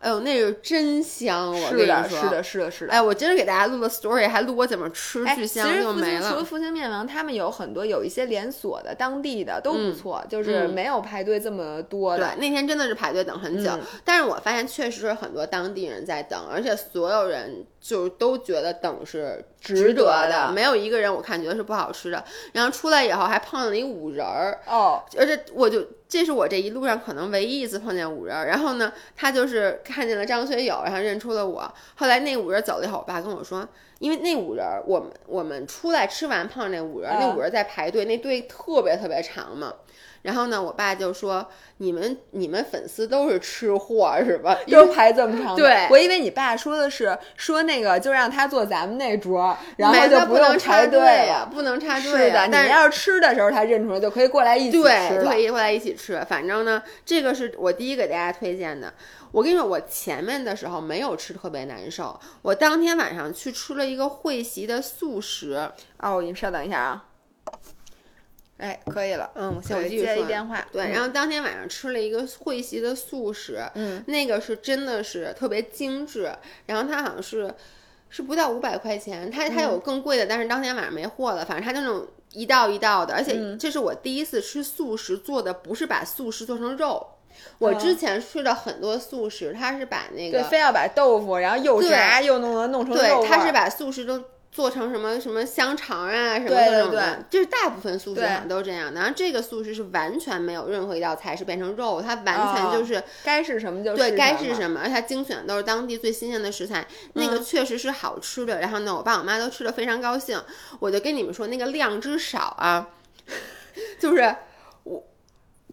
哎呦，那是真香！我跟是的，你说，是的，是的，是的。哎，我今儿给大家录了 story，还录我怎么吃，哎，巨香其实就没复兴除了了。复兴面王，他们有很多有一些连锁的、当地的都不嗯错，就是嗯没有排队这么多对的。，那天真的是排队等很久，嗯但是我发现确实是很多当地人在等，而且所有人就都觉得等是值得得的没有一个人我看觉得是不好吃的。然后出来以后还碰了一五仁儿，哦，而且我就这是我这一路上可能唯一一次碰见五仁儿。然后呢，他就是看见了张学友，然后认出了我。后来那五仁儿走了以后，我爸跟我说，因为那五仁儿我们我们出来吃完碰上那五仁儿，那嗯五仁儿在排队，那队特别特别长嘛。然后呢，我爸就说：“你们你们粉丝都是吃货是吧？都排这么长的。对我以为你爸说的是说那个就让他坐咱们那桌，然后没就不用插队队了。不能插队是的，你要是吃的时候他认出来，就可以过来一起吃对，了可。以过来一起吃。反正呢，这个是我第一给大家推荐的。我跟你说，我前面的时候没有吃特别难受，我当天晚上去吃了一个会席的素食。哦，你稍等一下啊。哎，可以了。嗯，我先我接一电话。对，嗯然后当天晚上吃了一个会席的素食，嗯，那个是真的是特别精致，然后它好像是是不到五百块钱，它它有更贵的，但是当天晚上没货了，反正它那种一道一道的，而且这是我第一次吃素食做的，不是把素食做成肉。我之前吃的很多素食，它是把那对，个非要把豆腐，然后又炸又弄得弄成肉对，它是把素食都做成什么什么香肠啊，什么各种的，就是大部分素食对好像都这样的。然后这个素食是完全没有任何一道菜是变成肉，它完全就是、该是什么就是对该是什么，而且它精选的都是当地最新鲜的食材，那个确实是好吃的。然后呢，我爸我妈都吃的非常高兴，我就跟你们说那个量之少啊，就是我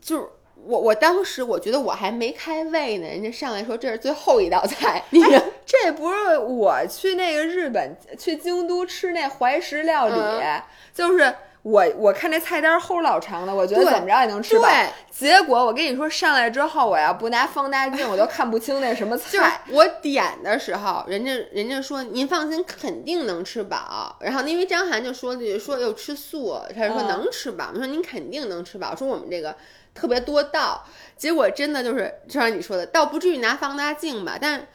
就是。我我当时我觉得我还没开胃呢，人家上来说这是最后一道菜，你这不是我去那个日本去京都吃那怀石料理，嗯就是我我看那菜单齁老长的，我觉得怎么着也能吃饱。对结果我跟你说，上来之后我要不拿放大镜，我都看不清那什么 就是菜。我点的时候，人家人家说您放心，肯定能吃饱。然后因为张涵就说了句说又吃素，他就说嗯能吃饱。我说您肯定能吃饱，说我们这个特别多道。结果真的就是就像你说的，倒不至于拿放大镜吧，但。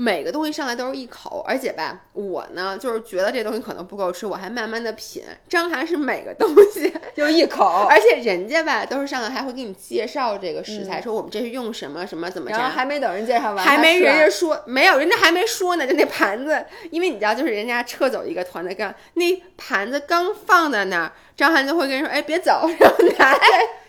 每个东西上来都是一口，而且吧，我呢就是觉得这东西可能不够吃，我还慢慢的品。张涵是每个东西就一口，而且人家吧都是上来还会给你介绍这个食材，说我们这是用什么什么怎么着然后。还没等人介绍完，还没人家说没有，人家还没说呢，就那盘子，因为你知道，就是人家撤走一个团的干，那盘子刚放在那儿，张涵就会跟人说，哎，别走，然后拿来。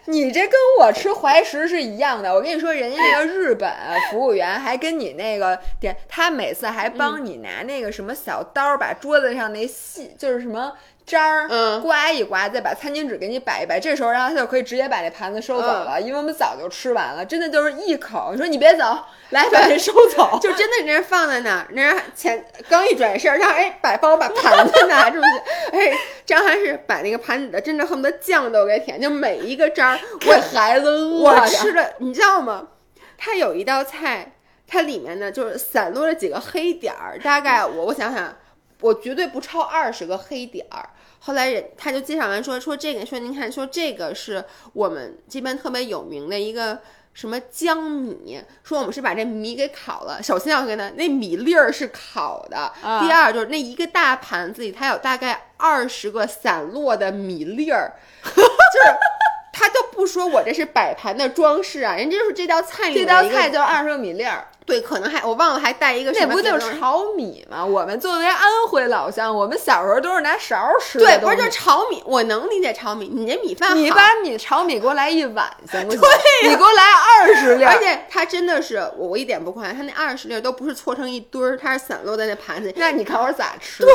你这跟我吃怀石是一样的。我跟你说，人家那个日本服务员还跟你那个点，他每次还嗯帮你拿那个什么小刀，把桌子上那细就是什么渣儿，嗯刮一刮，再把餐巾纸给你摆一摆。这时候，然后他就可以直接把这盘子收走嗯了，因为我们早就吃完了，真的就是一口。你说你别走，来把这收走。就真的人家放在那儿，人家前刚一转身，然后哎，把帮我把盘子 拿出去，哎，张涵是把那个盘子的真的恨不得酱都给舔，就每一个渣儿，我给孩子饿我吃的，你知道吗？它有一道菜，它里面呢就是散落了几个黑点儿，大概我我想想，我绝对不超二十个黑点儿。后来人他就介绍完说说这个说您看说这个是我们这边特别有名的一个什么江米，说我们是把这米给烤了。首先要跟他那米粒儿是烤的，啊第二就是那一个大盘子里它有大概二十个散落的米粒儿，就是。他都不说我这是摆盘的装饰啊，人家就是这道菜里这道菜就是二十个米粒儿，对，可能还我忘了还带一个什么那不就是炒米吗？我们作为安徽老乡，我们小时候都是拿勺儿吃的对，不是就是炒米，我能理解炒米，你这米饭好你把米炒米给我来一碗行不行？你给我来二十粒儿，而且它真的是我我一点不夸张，它那二十粒儿都不是搓成一堆儿，它是散落在那盘子里。那你看我咋吃？对，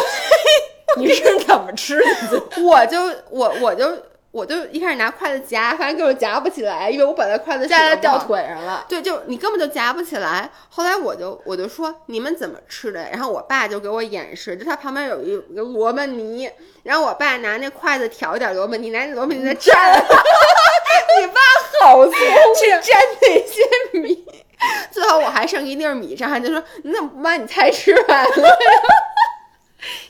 你是怎么吃的？我就我我就我就一开始拿筷子夹，发现根本夹不起来，因为我把那筷子夹在掉腿上了。对，就你根本就夹不起来。后来我就我就说你们怎么吃的？然后我爸就给我演示，就他旁边有一个萝卜泥，然后我爸拿那筷子挑一点萝卜泥，拿那萝卜泥再 蘸，你爸好聪 去明，蘸那些米。最后我还剩一粒米，张涵就说：“你怎么不把你菜吃完了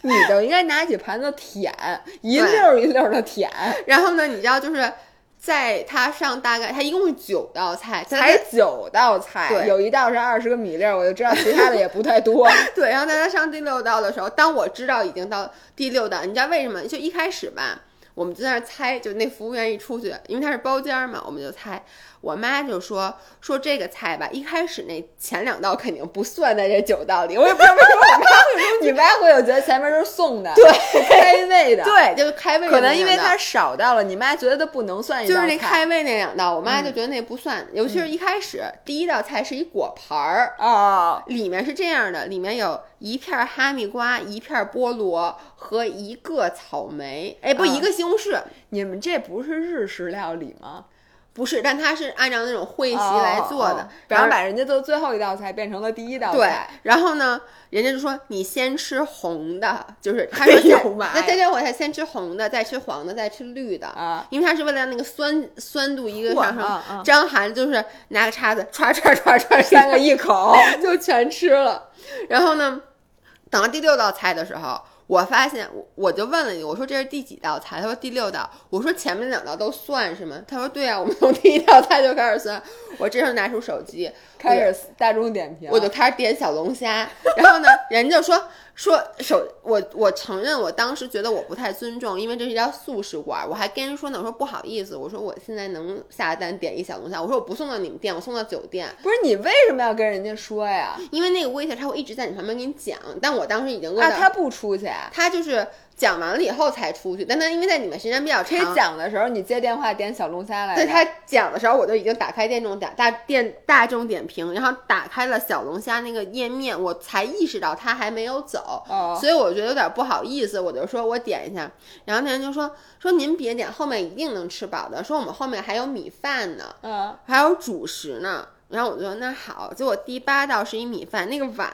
你就应该拿起盘子舔，一溜儿一溜儿的舔，？”然后呢，你知道就是在他上大概他一共是九道菜，才九道菜，对有一道是二十个米粒儿，我就知道其他的也不太多。对，然后在他上第六道的时候，当我知道已经到第六道，你知道为什么？就一开始吧，我们就在那儿猜，就那服务员一出去，因为他是包间儿嘛，我们就猜。我妈就说说这个菜吧，一开始那前两道肯定不算在这九道里，我也不知道为什么我妈会这么 你妈会有觉得前面都是送的，对开胃的，，对，就是开胃的可能因为它少到了，你妈觉得它不能算一道就是那开胃那两道，我妈就觉得那不算，尤其是一开始第一道菜是一果盘儿，哦，里面是这样的，里面有一片哈密瓜、一片菠萝和一个草莓，哎，不，啊一个西红柿，你们这不是日式料理吗？不是，但它是按照那种会席来做的哦哦，然后把人家做最后一道菜变成了第一道菜对，，然后呢，人家就说你先吃红的，就是他 说那再这我才先吃红的，再吃黄的，再吃绿的啊，因为他是为了那个酸酸度一个上升。张涵就是拿个叉子歘歘歘歘三个一口，就全吃了。然后呢，等到第六道菜的时候，我发现我我就问了你，我说这是第几道菜？他说第六道。我说前面两道都算是吗？他说对啊，我们从第一道菜就开始算。我这时候拿出手机，开始大众点评，我就开始点小龙虾，然后呢，人家就说说手，我我承认我当时觉得我不太尊重，因为这是一家素食馆，我还跟人说呢，我说不好意思，我说我现在能下单点一小龙虾，我说我不送到你们店，我送到酒店，不是你为什么要跟人家说呀？因为那个 waiter 他会一直在你旁边给你讲，但我当时已经饿啊，他不出去啊？他就是讲完了以后才出去，但他因为在你们时间比较长。讲的时候，你接电话点小龙虾来着。在他讲的时候，我就已经打开电众点大电大众点评，然后打开了小龙虾那个页面，我才意识到他还没有走，哦所以我觉得有点不好意思，我就说我点一下，然后那人就说说您别点，后面一定能吃饱的，说我们后面还有米饭呢，嗯，还有主食呢，然后我就说那好，结果第八道是一米饭，那个碗，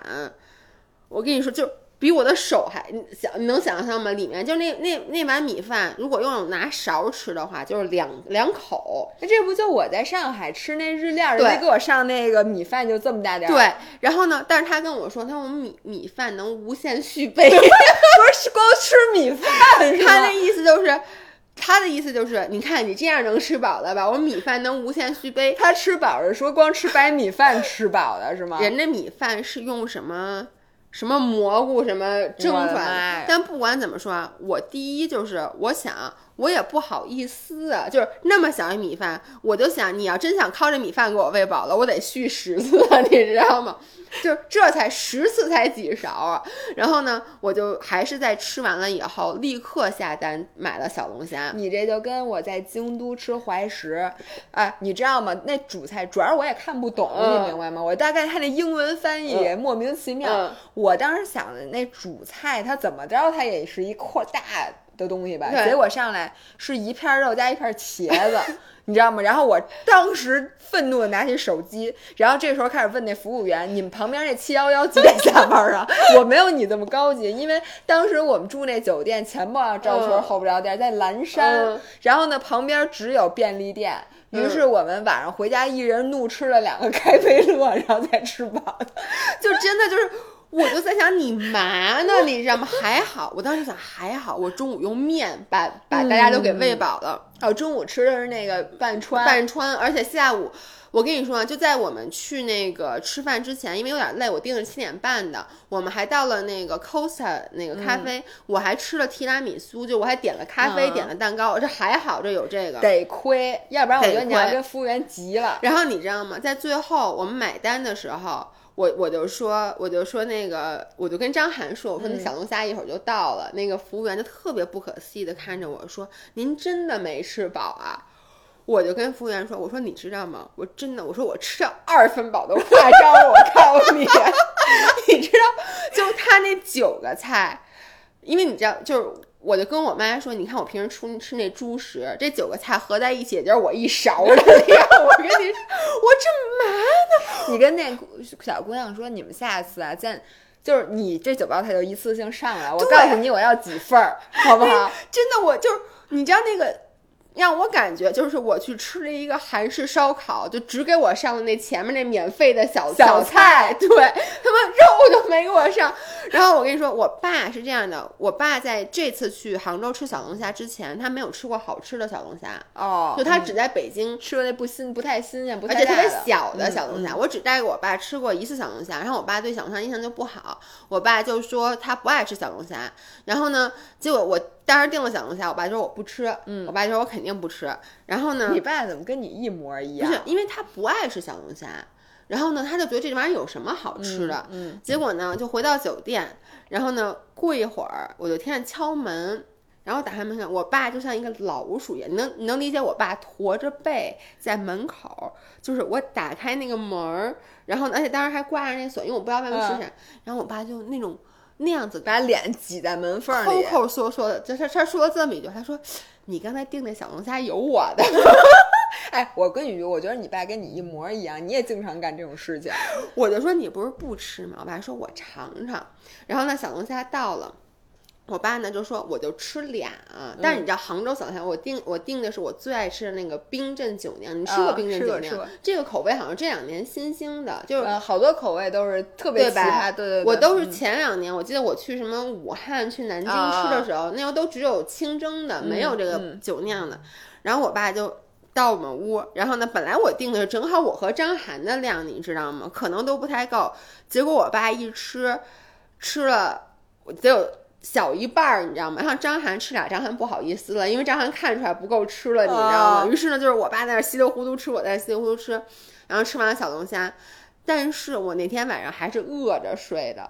我跟你说就。比我的手还你想你能想象吗？里面就那那那碗米饭，如果用拿勺吃的话，就是两两口，那这不就我在上海吃那日料，人家给我上那个米饭就这么大点儿，，对，然后呢？但是他跟我说，他说我们米米饭能无限续 杯。不是光吃米饭他那？意思就是，他的意思就是，你看你这样能吃饱了吧？我米饭能无限续杯。他吃饱是说光吃白米饭吃饱的是吗？人家米饭是用什么什么蘑菇什么蒸出来的？但不管怎么说啊，我第一就是我想。我也不好意思啊，就是那么小一米饭，我就想你要真想靠这米饭给我喂饱了，我得续十次啊，你知道吗？就是这才十次才几勺啊，然后呢，我就还是在吃完了以后立刻下单买了小龙虾。你这就跟我在京都吃怀石，哎，你知道吗？那主菜主要我也看不懂，嗯你明白吗？我大概看那英文翻译、嗯莫名其妙。嗯我当时想的那主菜它怎么着，它也是一块大的东西吧？结果上来是一片肉加一片茄子。你知道吗？然后我当时愤怒的拿起手机，然后这时候开始问那服务员：“你们旁边那七幺幺几点下班啊？” 我没有你这么高级，因为当时我们住那酒店前不着村嗯后不着店，在蓝山，嗯然后呢旁边只有便利店。于嗯是我们晚上回家，一人怒吃了两个开菲乐，然后再吃饱的。就真的就是，我就在想你嘛呢，你知道吗？还好，我当时想还好，我中午用面把把大家都给喂饱了，哦，中午吃的是那个半川，半川，而且下午。我跟你说啊，就在我们去那个吃饭之前，因为有点累，我定的七点半的。我们还到了那个 Costa 那个咖啡，我还吃了提拉米苏，就我还点了咖啡，嗯点了蛋糕，这还好，这有这个。得亏，要不然我觉得你要跟服务员急了。然后你知道吗？在最后我们买单的时候，我我就说，我就说那个，我就跟张涵说，我说那小龙虾一会儿就到了。那个服务员就特别不可思议的看着我说：“您真的没吃饱啊？”我就跟服务员说：“我说你知道吗？我真的，我说我吃了二分饱都夸张了，我告诉你，你知道，就他那九个菜，因为你知道，就是我就跟我妈说，你看我平时出吃那猪食，这九个菜合在一起，也就是我一勺的量。我跟你说，我这嘛呢？你跟那小姑娘说，你们下次啊，见就是你这九道菜就一次性上来，我告诉你我要几份儿，好不好？真的，我就是你知道那个。让我感觉就是我去吃了一个韩式烧烤，就只给我上了那前面那免费的小小菜，对他们肉都没给我上。然后我跟你说，我爸是这样的，我爸在这次去杭州吃小龙虾之前，他没有吃过好吃的小龙虾，哦就他只在北京吃了那不新不太新鲜，不而且特别小的嗯小龙虾，嗯我只带给我爸吃过一次小龙虾，然后我爸对小龙虾印象就不好，我爸就说他不爱吃小龙虾，然后呢，结果我当时订了小龙虾，我爸就说我不吃，嗯我爸就说我肯定不吃。然后呢你，爸怎么跟你一模一样？不是因为他不爱吃小龙虾，然后呢，他就觉得这玩意儿有什么好吃的？嗯，结果呢，就回到酒店，然后呢，过一会儿我就听见敲门，然后打开门看，我爸就像一个老鼠一样，你能你能理解我爸驼着背在门口，就是我打开那个门儿，然后呢而且当时还挂着那锁，因为我不知道外面是谁，然后我爸就那种那样子把脸挤在门缝里。抠抠缩缩的，就是他说了这么一句，他说：“你刚才订那小龙虾有我的。”哎，我跟你说，我觉得你爸跟你一模一样，你也经常干这种事情。我就说你不是不吃吗？我爸说我尝尝。然后那，小龙虾到了，我爸呢就说我就吃俩啊。但是你知道杭州小菜，我订我订的是我最爱吃的那个冰镇酒酿。你吃过啊冰镇酒酿？这个口味好像这两年新兴的，就是。呃，好多口味都是特别奇葩，对对对，我都是嗯前两年，我记得我去什么武汉、去南京啊吃的时候，那时候都只有清蒸的，没有这个嗯酒酿的。然后我爸就到我们屋，然后呢，本来我订的是正好我和张涵的量，你知道吗？可能都不太够。结果我爸一吃，吃了得有小一半儿，你知道吗？让张涵吃俩，张涵不好意思了，因为张涵看出来不够吃了，你知道吗？哦于是呢，就是我爸在那稀里糊涂吃，我在稀里糊涂吃，然后吃完了小龙虾。但是我那天晚上还是饿着睡的，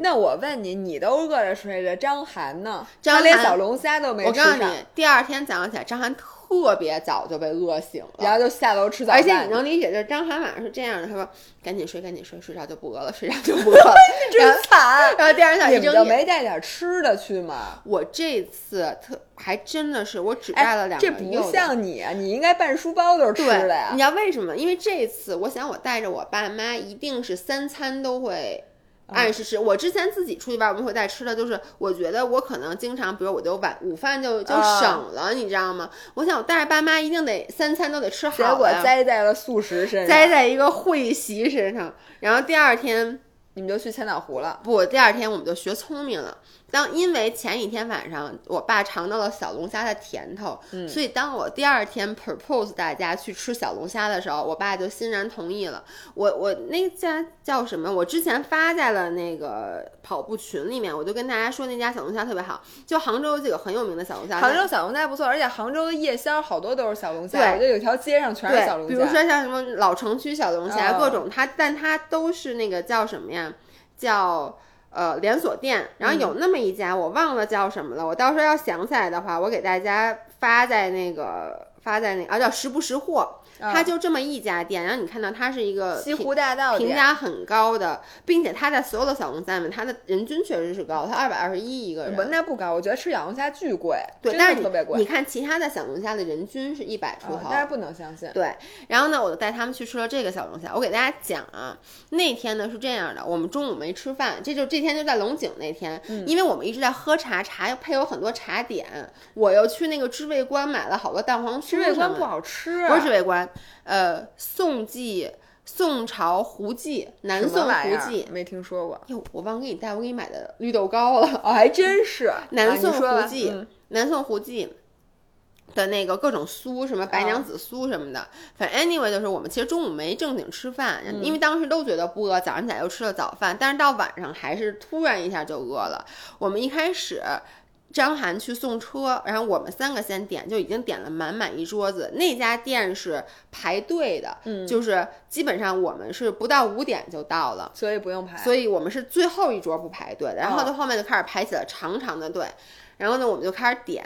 那我问你，你都饿着睡着，张涵呢？张他连小龙虾都没吃上，我告诉你，第二天早上起来，张涵特别早就被饿醒了。然后就下楼吃早而。且你能理解，就是张涵晚上是这样的，他说：“赶紧睡，赶紧睡，睡着就不饿了，睡着就不饿了。真惨，然后第二天早上你就没带点吃的去吗？我这次特还真的是，我只哎带了两个这不像你啊，你应该半书包都是吃的呀你。知道为什么？因为这次我想我带着我爸妈，一定是三餐都会。按时吃。我之前自己出去玩，我们会带吃的，就是我觉得我可能经常，比如我就晚午饭就就啊省了，你知道吗？我想我带着爸妈一定得三餐都得吃好结果栽在了素食身上，栽在一个会席身上，然后第二天你们就去千岛湖了。不，第二天我们就学聪明了。当因为前一天晚上我爸尝到了小龙虾的甜头，嗯所以当我第二天 propose 大家去吃小龙虾的时候，我爸就欣然同意了。我我那家叫什么？我之前发在了那个跑步群里面，我就跟大家说那家小龙虾特别好。就杭州有几个很有名的小龙虾，杭州小龙虾不错，而且杭州的夜宵好多都是小龙虾，对我觉得有条街上全是小龙，虾。比如说像什么老城区小龙虾，哦各种它，但它都是那个叫什么呀？叫呃连锁店。然后有那么一家，我忘了叫什么了。我到时候要想起来的话，我给大家发在那个发在那啊叫识不识货，它就这么一家店。然后你看到它是一个评西湖大道评价很高的，并且它在所有的小龙虾里面，它的人均确实是高，它二百二十一一个人。文那不高，我觉得吃小龙虾巨贵，对，真但是特别贵。你看其他的小龙虾的人均是一百出头，啊但是不能相信。对，然后呢，我就带他们去吃了这个小龙虾。我给大家讲啊，那天呢是这样的，我们中午没吃饭，这就这天就在龙井那天，嗯因为我们一直在喝茶，茶配有很多茶点，我又去那个知味观买了好多蛋黄酥知味观不好吃，不是知味观，呃，宋记、宋朝胡记、南宋胡记。没听说过。哟，我忘给你带，我给你买的绿豆糕了。哦，还真是 南宋胡记，嗯南宋胡记的那个各种酥，什么白娘子酥什么的。反正 anyway 就是我们其实中午没正经吃饭，因为当时都觉得不饿，早上起来又吃了早饭，但是到晚上还是突然一下就饿了。我们一开始。张涵去送车，然后我们三个先点，就已经点了满满一桌子。那家店是排队的，嗯就是基本上我们是不到五点就到了，所以不用排。所以我们是最后一桌不排队的，然后哦到后面就开始排起了长长的队，然后呢，我们就开始点。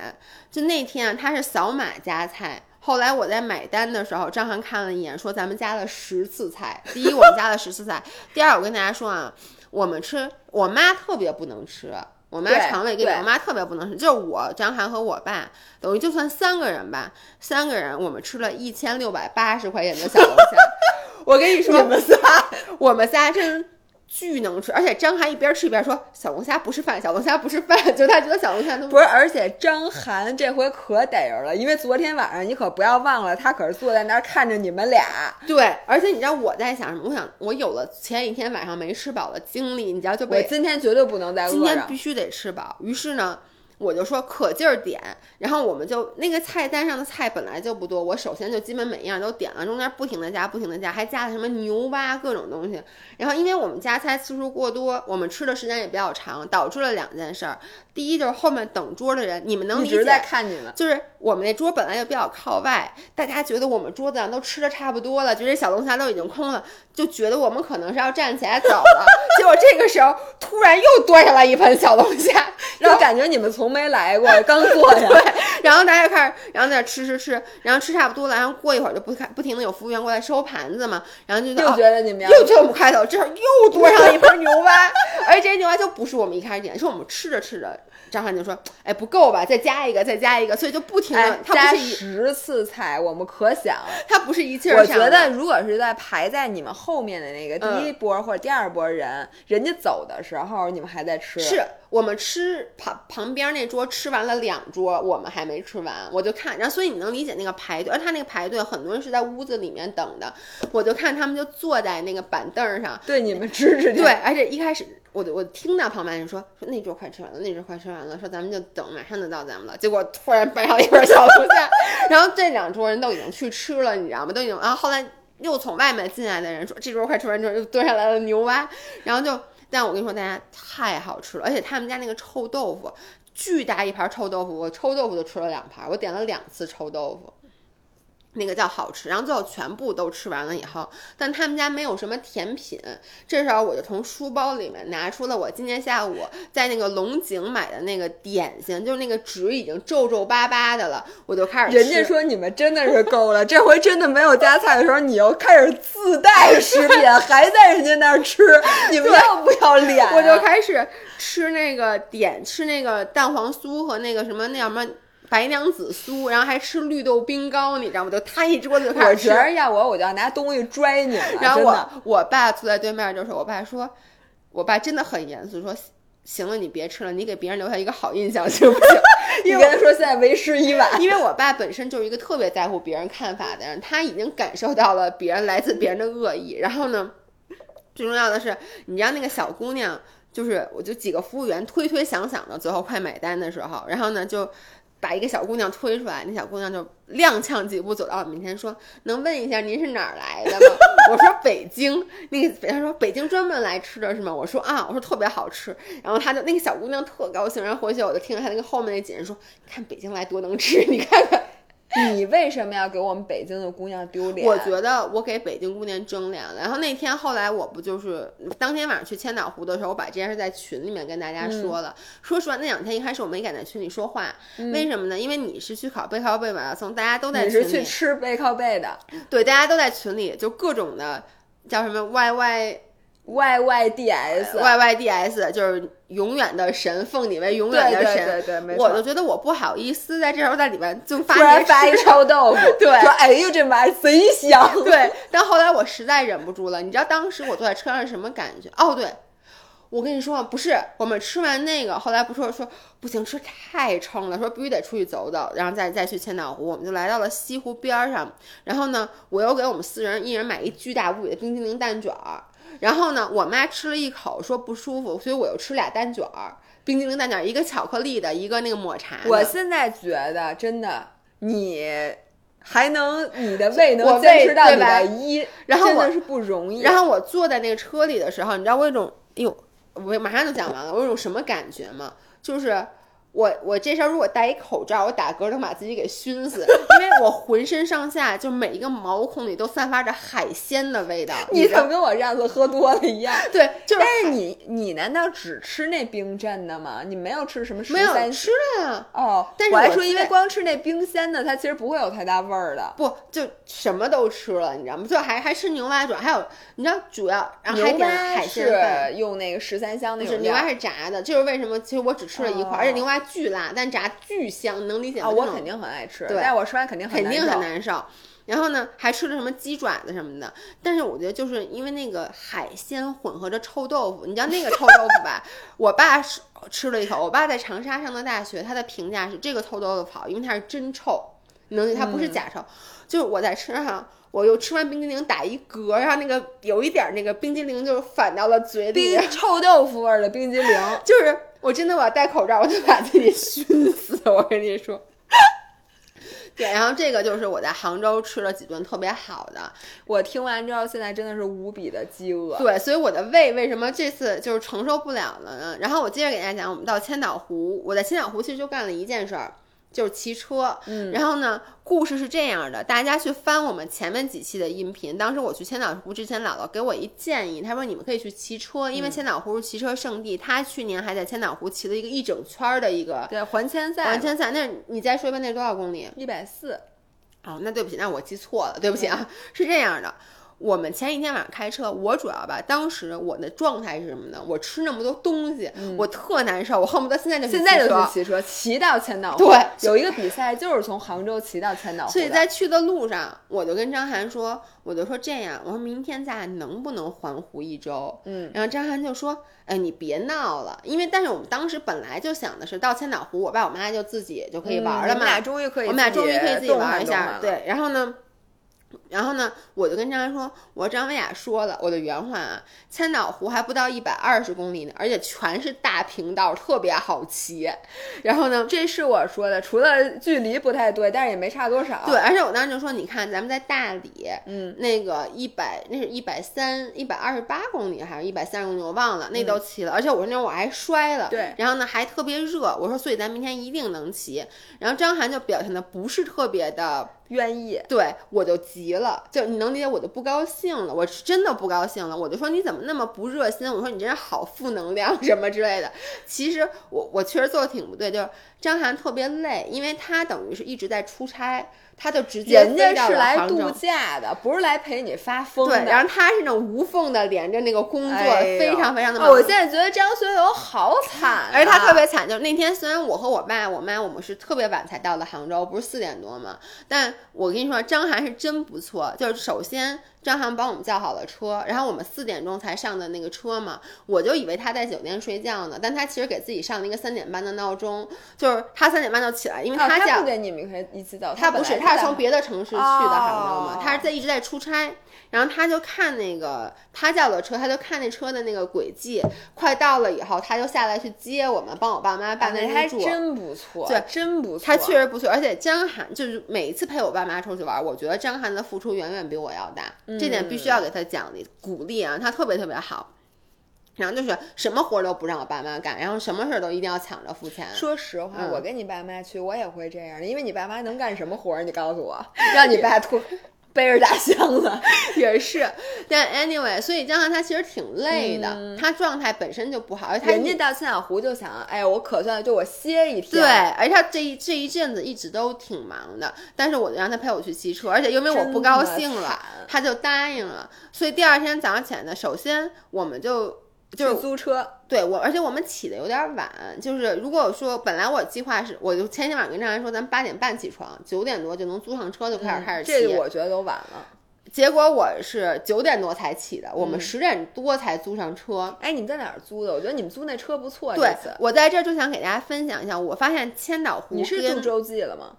就那天啊，他是扫码加菜。后来我在买单的时候，张涵看了一眼，说咱们加了十次菜。第一，我们加了十次菜；第二，我跟大家说啊，我们吃，我妈特别不能吃，我妈肠胃跟对我妈特别不能吃，就是我张涵和我爸，等于就算三个人吧，三个人我们吃了一千六百八十块钱的小龙虾。我跟你说，我们仨，我们仨真巨能吃，而且张涵一边吃一边说：“小龙虾不是饭，小龙虾不是饭。”就他觉得小龙虾都不是，而且张涵这回可逮人了，因为昨天晚上你可不要忘了，他可是坐在那儿看着你们俩。对，而且你知道我在想什么？我想我有了前一天晚上没吃饱的经历，你知道就我被今天绝对不能再饿着今天必。须得吃饱。于是呢，我就说可劲儿点，然后我们就那个菜单上的菜本来就不多，我首先就基本每一样都点了，中间不停的加，不停的加，还加了什么牛蛙各种东西。然后因为我们加菜次数过多，我们吃的时间也比较长，导致了两件事儿。第一就是后面等桌的人，你们能理解？一直在看你们。就是我们那桌本来就比较靠外，大家觉得我们桌子上都吃的差不多了，觉得小龙虾都已经空了，就觉得我们可能是要站起来走了。结果这个时候突然又端上来一盆小龙虾，然后感觉你们从没来过，刚坐下。对，然后大家开始，然后在那吃吃吃，然后吃差不多了，然后过一会儿就不看，不停的有服务员过来收盘子嘛，然后就又觉得你们又觉得我们快走，这会儿又端上了一盆牛蛙，而且这些牛蛙就不是我们一开始点，是我们吃着吃着。张翰就说：“哎，不够吧？再加一个，再加一个，所以就不停的。加十次菜，我们可想，他不是一气儿。我觉得，如果是在排在你们后面的那个第一波或者第二波人，人家走的时候，你们还在吃。是我们吃旁旁边那桌吃完了两桌，我们还没吃完，我就看，然后所以你能理解那个排队，而他那个排队，很多人是在屋子里面等的，我就看他们就坐在那个板凳上，对你们指指对，而且一开始。”我我听到旁边人说说那桌快吃完了，那桌快吃完了，说咱们就等，马上就到咱们了。结果突然摆上一盘小龙虾，然后这两桌人都已经去吃了，你知道吗？都已经，然后后来又从外面进来的人说这桌快吃完之后又端上来了牛蛙，然后就，但我跟你说大家太好吃了，而且他们家那个臭豆腐巨大一盘臭豆腐，我臭豆腐都吃了两盘，我点了两次臭豆腐。那个叫好吃，然后最后全部都吃完了以后，但他们家没有什么甜品。这时候我就从书包里面拿出了我今天下午在那个龙井买的那个点心，就是那个纸已经皱皱巴巴的了。我就开始，人家说你们真的是够了，这回真的没有加菜的时候，你又开始自带食品，还在人家那儿吃，你们要不要脸？我就开始吃那个点，吃那个蛋黄酥和那个什么那什么。白娘子酥，然后还吃绿豆冰糕，你知道吗？就他一桌子就开始吃。我觉得要我，我就要拿东西拽你了。然后我我爸坐在对面，就是：“我爸说，我爸真的很严肃，说行了，你别吃了，你给别人留下一个好印象行不行？你跟他说现在为时已晚。因为我爸本身就是一个特别在乎别人看法的人，他已经感受到了别人来自别人的恶意。然后呢，最重要的是，你知道那个小姑娘，就是我就几个服务员推推搡搡的，最后快买单的时候，然后呢就。把一个小姑娘推出来，那小姑娘就踉跄几步走到我面前，说：“能问一下您是哪儿来的吗？” 我说：“北京。”那个北她说：“北京专门来吃的是吗？”我说：“啊，我说特别好吃。”然后她就那个小姑娘特高兴，然后回去我就听她那个后面那几人说：“看北京来多能吃，你看看。”你为什么要给我们北京的姑娘丢脸？我觉得我给北京姑娘争脸了。然后那天后来我不就是当天晚上去千岛湖的时候，我把这件事在群里面跟大家说了。说实话，那两天一开始我没敢在群里说话，为什么呢？因为你是去考背靠背马拉松，大家都在群里你是去吃背靠背的，对，大家都在群里，就各种的叫什么 YY。Y Y D S Y Y D S 就是永远的神，奉你为永远的神。对对对，我就觉得我不好意思在这时候在里面就发发一臭豆腐，对，说哎呦这玩意贼香。对，但后来我实在忍不住了，你知道当时我坐在车上是什么感觉？哦，对，我跟你说，不是我们吃完那个，后来不说说不行，吃太撑了，说必须得出去走走，然后再再去千岛湖，我们就来到了西湖边上。然后呢，我又给我们四人一人买一巨大无比的冰激凌蛋卷儿。然后呢，我妈吃了一口，说不舒服，所以我又吃俩蛋卷儿，冰激凌蛋卷儿，一个巧克力的，一个那个抹茶。我现在觉得真的，你还能你的胃能坚持到礼拜一，然后真的是不容易。然后我坐在那个车里的时候，你知道我有种，哎呦，我马上就讲完了，我有种什么感觉吗？就是。我我这时候如果戴一口罩，我打嗝能把自己给熏死，因为我浑身上下就每一个毛孔里都散发着海鲜的味道。你怎么跟我上次喝多了一样？对，就是。但是你你难道只吃那冰镇的吗？你没有吃什么？没有吃了呀。哦，但是我还说，因为光吃那冰鲜的，它其实不会有太大味儿的。不，就什么都吃了，你知道吗？就还还吃牛蛙主要，还有你知道主要然后还点海鲜饭，用那个十三香那种。牛蛙是炸的，就是为什么？其实我只吃了一块，而且牛蛙巨辣，但炸巨香，能理解吗？我肯定很爱吃，对，但我吃完肯定肯定很难受。然后呢，还吃了什么鸡爪子什么的。但是我觉得就是因为那个海鲜混合着臭豆腐，你知道那个臭豆腐吧？我爸吃吃了一口，我爸在长沙上的大学，他的评价是这个臭豆腐好，因为它是真臭，能，它不是假臭。就是我在吃上。我又吃完冰激凌打一嗝，然后那个有一点那个冰激凌就反到了嘴里，臭豆腐味儿的冰激凌，就是我真的我要戴口罩，我就把自己熏死。我跟你说。对，然后这个就是我在杭州吃了几顿特别好的。我听完之后，现在真的是无比的饥饿。对，所以我的胃为什么这次就是承受不了了呢？然后我接着给大家讲，我们到千岛湖，我在千岛湖其实就干了一件事儿。就是骑车，嗯，然后呢，故事是这样的，大家去翻我们前面几期的音频。当时我去千岛湖之前，姥姥给我一建议，她说你们可以去骑车，因为千岛湖是骑车圣地。她去年还在千岛湖骑了一个一整圈的一个对环千赛，环千赛。那你再说一遍，那多少公里？一百四。哦，那对不起，那我记错了，对不起啊，是这样的。我们前一天晚上开车，我主要吧，当时我的状态是什么呢？我吃那么多东西，我特难受，我恨不得现在就现在就去骑车，骑到千岛湖。对，有一个比赛就是从杭州骑到千岛湖。所以在去的路上，我就跟张涵说，我就说这样，我说明天咱俩能不能环湖一周？嗯，然后张涵就说，哎，你别闹了，因为但是我们当时本来就想的是到千岛湖，我爸我妈就自己就可以玩了嘛。我们俩终于可以，我们俩终于可以自己玩一下。对，然后呢？然后呢，我就跟张安说：“我说张文雅说了，我的原话啊，千岛湖还不到一百二十公里呢，而且全是大平道，特别好骑。然后呢，这是我说的，除了距离不太对，但是也没差多少。对，而且我当时就说，你看咱们在大理，嗯，那个一百，那是一百三，一百二十八公里还是一百三十公里，我忘了，那都骑了。而且我说那我还摔了，对。然后呢，还特别热，我说所以咱明天一定能骑。然后张涵就表现的不是特别的。”愿意，对我就急了，就你能理解我就不高兴了，我是真的不高兴了，我就说你怎么那么不热心？我说你这人好负能量什么之类的。其实我我确实做的挺不对，就是张涵特别累，因为他等于是一直在出差。他就直接人家是来度假的，不是来陪你发疯的。对，然后他是那种无缝的连着那个工作，非常非常的忙。我现在觉得张学友好惨，而且他特别惨。就那天，虽然我和我爸、我妈我们是特别晚才到的杭州，不是四点多嘛，但我跟你说，张涵是真不错。就是首先。张涵帮我们叫好了车，然后我们四点钟才上的那个车嘛，我就以为他在酒店睡觉呢，但他其实给自己上了一个三点半的闹钟，就是他三点半就起来，因为他叫不给你们一起早，他不是，他是从别的城市去的杭州嘛，他是在一直在出差。然后他就看那个他叫的车，他就看那车的那个轨迹，快到了以后，他就下来去接我们，帮我爸妈办那还真不错，对，真不错，他确实不错。而且张涵就是每一次陪我爸妈出去玩，我觉得张涵的付出远远比我要大，这点必须要给他奖励鼓励啊，他特别特别好。然后就是什么活都不让我爸妈干，然后什么事儿都一定要抢着付钱。说实话，我跟你爸妈去，我也会这样的，因为你爸妈能干什么活儿？你告诉我，让你爸吐。背着大箱子 也是，但 anyway，所以江涵他其实挺累的，他状态本身就不好。而且人家到千岛湖就想，哎，我可算就我歇一天。对，而且他这一这一阵子一直都挺忙的，但是我就让他陪我去骑车，而且因为我不高兴了，他就答应了。所以第二天早上起来呢，首先我们就。就是租车，对我，而且我们起的有点晚。就是如果说本来我计划是，我就前天晚上跟张涵说，咱八点半起床，九点多就能租上车就开始开始骑。这我觉得都晚了。结果我是九点多才起的，我们十点多才租上车。哎，你们在哪儿租的？我觉得你们租那车不错。对，我在这儿就想给大家分享一下，我发现千岛湖。你是住洲际了吗？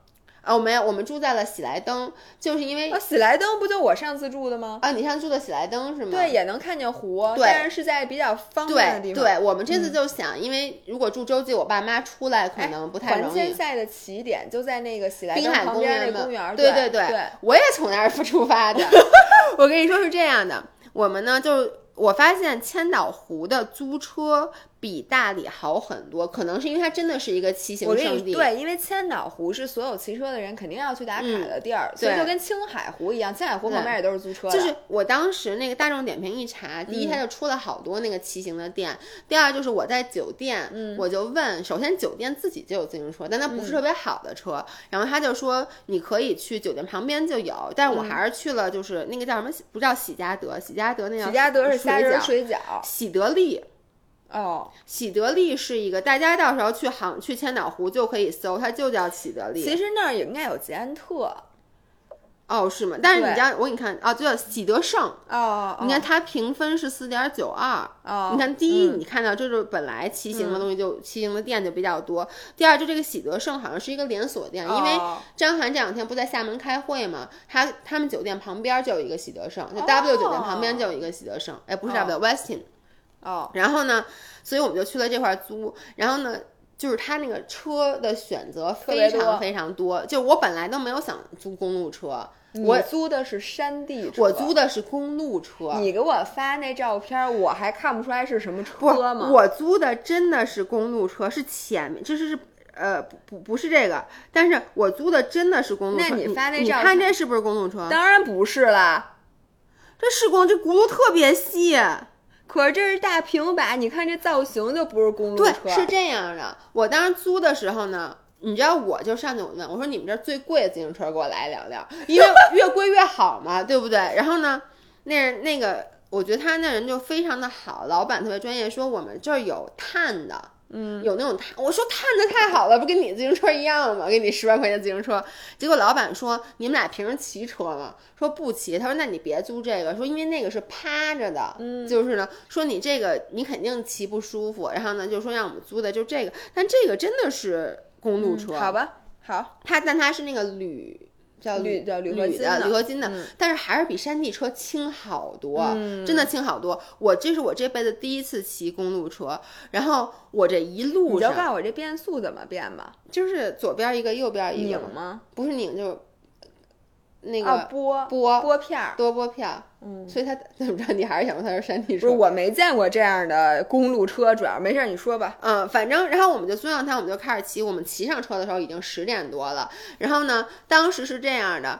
哦，没有，我们住在了喜来登，就是因为喜来登不就我上次住的吗？啊，你上次住的喜来登是吗？对，也能看见湖，对，但是是在比较方便的地方。对，对我们这次就想，因为如果住洲际，我爸妈出来可能不太容易。环线赛的起点就在那个喜来登旁边那公园，对对对，我也从那儿出发的。我跟你说是这样的，我们呢就我发现千岛湖的租车。比大理好很多，可能是因为它真的是一个骑行圣地。对，因为千岛湖是所有骑车的人肯定要去打卡的地儿，所以就跟青海湖一样，青海湖旁边也都是租车。就是我当时那个大众点评一查，第一它就出了好多那个骑行的店，第二就是我在酒店，我就问，首先酒店自己就有自行车，但它不是特别好的车，然后他就说你可以去酒店旁边就有，但是我还是去了，就是那个叫什么，不叫喜家德，喜家德那叫喜家德是虾仁水饺，喜得利。哦，喜得利是一个，大家到时候去杭去千岛湖就可以搜，它就叫喜得利。其实那儿也应该有捷安特。哦，是吗？但是你家我给你看啊，就叫喜得盛。哦，你看它评分是四点九二。哦，你看第一，你看到就是本来骑行的东西就骑行的店就比较多。第二，就这个喜得盛好像是一个连锁店，因为张涵这两天不在厦门开会嘛，他他们酒店旁边就有一个喜得盛，就 W 酒店旁边就有一个喜得盛，哎，不是 W，Westin。哦，然后呢，所以我们就去了这块儿租。然后呢，就是他那个车的选择非常非常多。就我本来都没有想租公路车，我租的是山地车，我租的是公路车。你给我发那照片，我还看不出来是什么车吗？我租的真的是公路车，是前面，这是是呃不不不是这个，但是我租的真的是公路车。那你发那照片你看这是不是公路车？当然不是啦，这是公，这轱辘特别细。可是这是大平板，你看这造型就不是公路对车，，是这样的。我当时租的时候呢，你知道我就上去我问我说你们这儿最贵的自行车给我来两辆，因为 越贵越好嘛，对不对？然后呢，那那个我觉得他那人就非常的好，老板特别专业，说我们这儿有碳的。嗯，有那种碳，我说碳的太好了，不跟你自行车一样吗？给你十万块钱自行车，结果老板说你们俩平时骑车吗？说不骑，他说那你别租这个，说因为那个是趴着的，嗯，就是呢，说你这个你肯定骑不舒服，然后呢就说让我们租的就这个，但这个真的是公路车，嗯好吧，好，它但它是那个铝叫铝叫铝铝合金的铝合金的，嗯但是还是比山地车轻好多，嗯真的轻好多。我这是我这辈子第一次骑公路车，然后我这一你路上就告诉我这变速怎么变吗？就是左边一个，右边一个拧，吗？不是拧就是那啊，个拨拨拨片儿。多拨票，嗯，所以他怎么着？你还是想说他是山地车？不是，我没见过这样的公路车，主要没事儿你说吧。嗯，反正然后我们就租上它，我们就开始骑。我们骑上车的时候已经十点多了。然后呢，当时是这样的，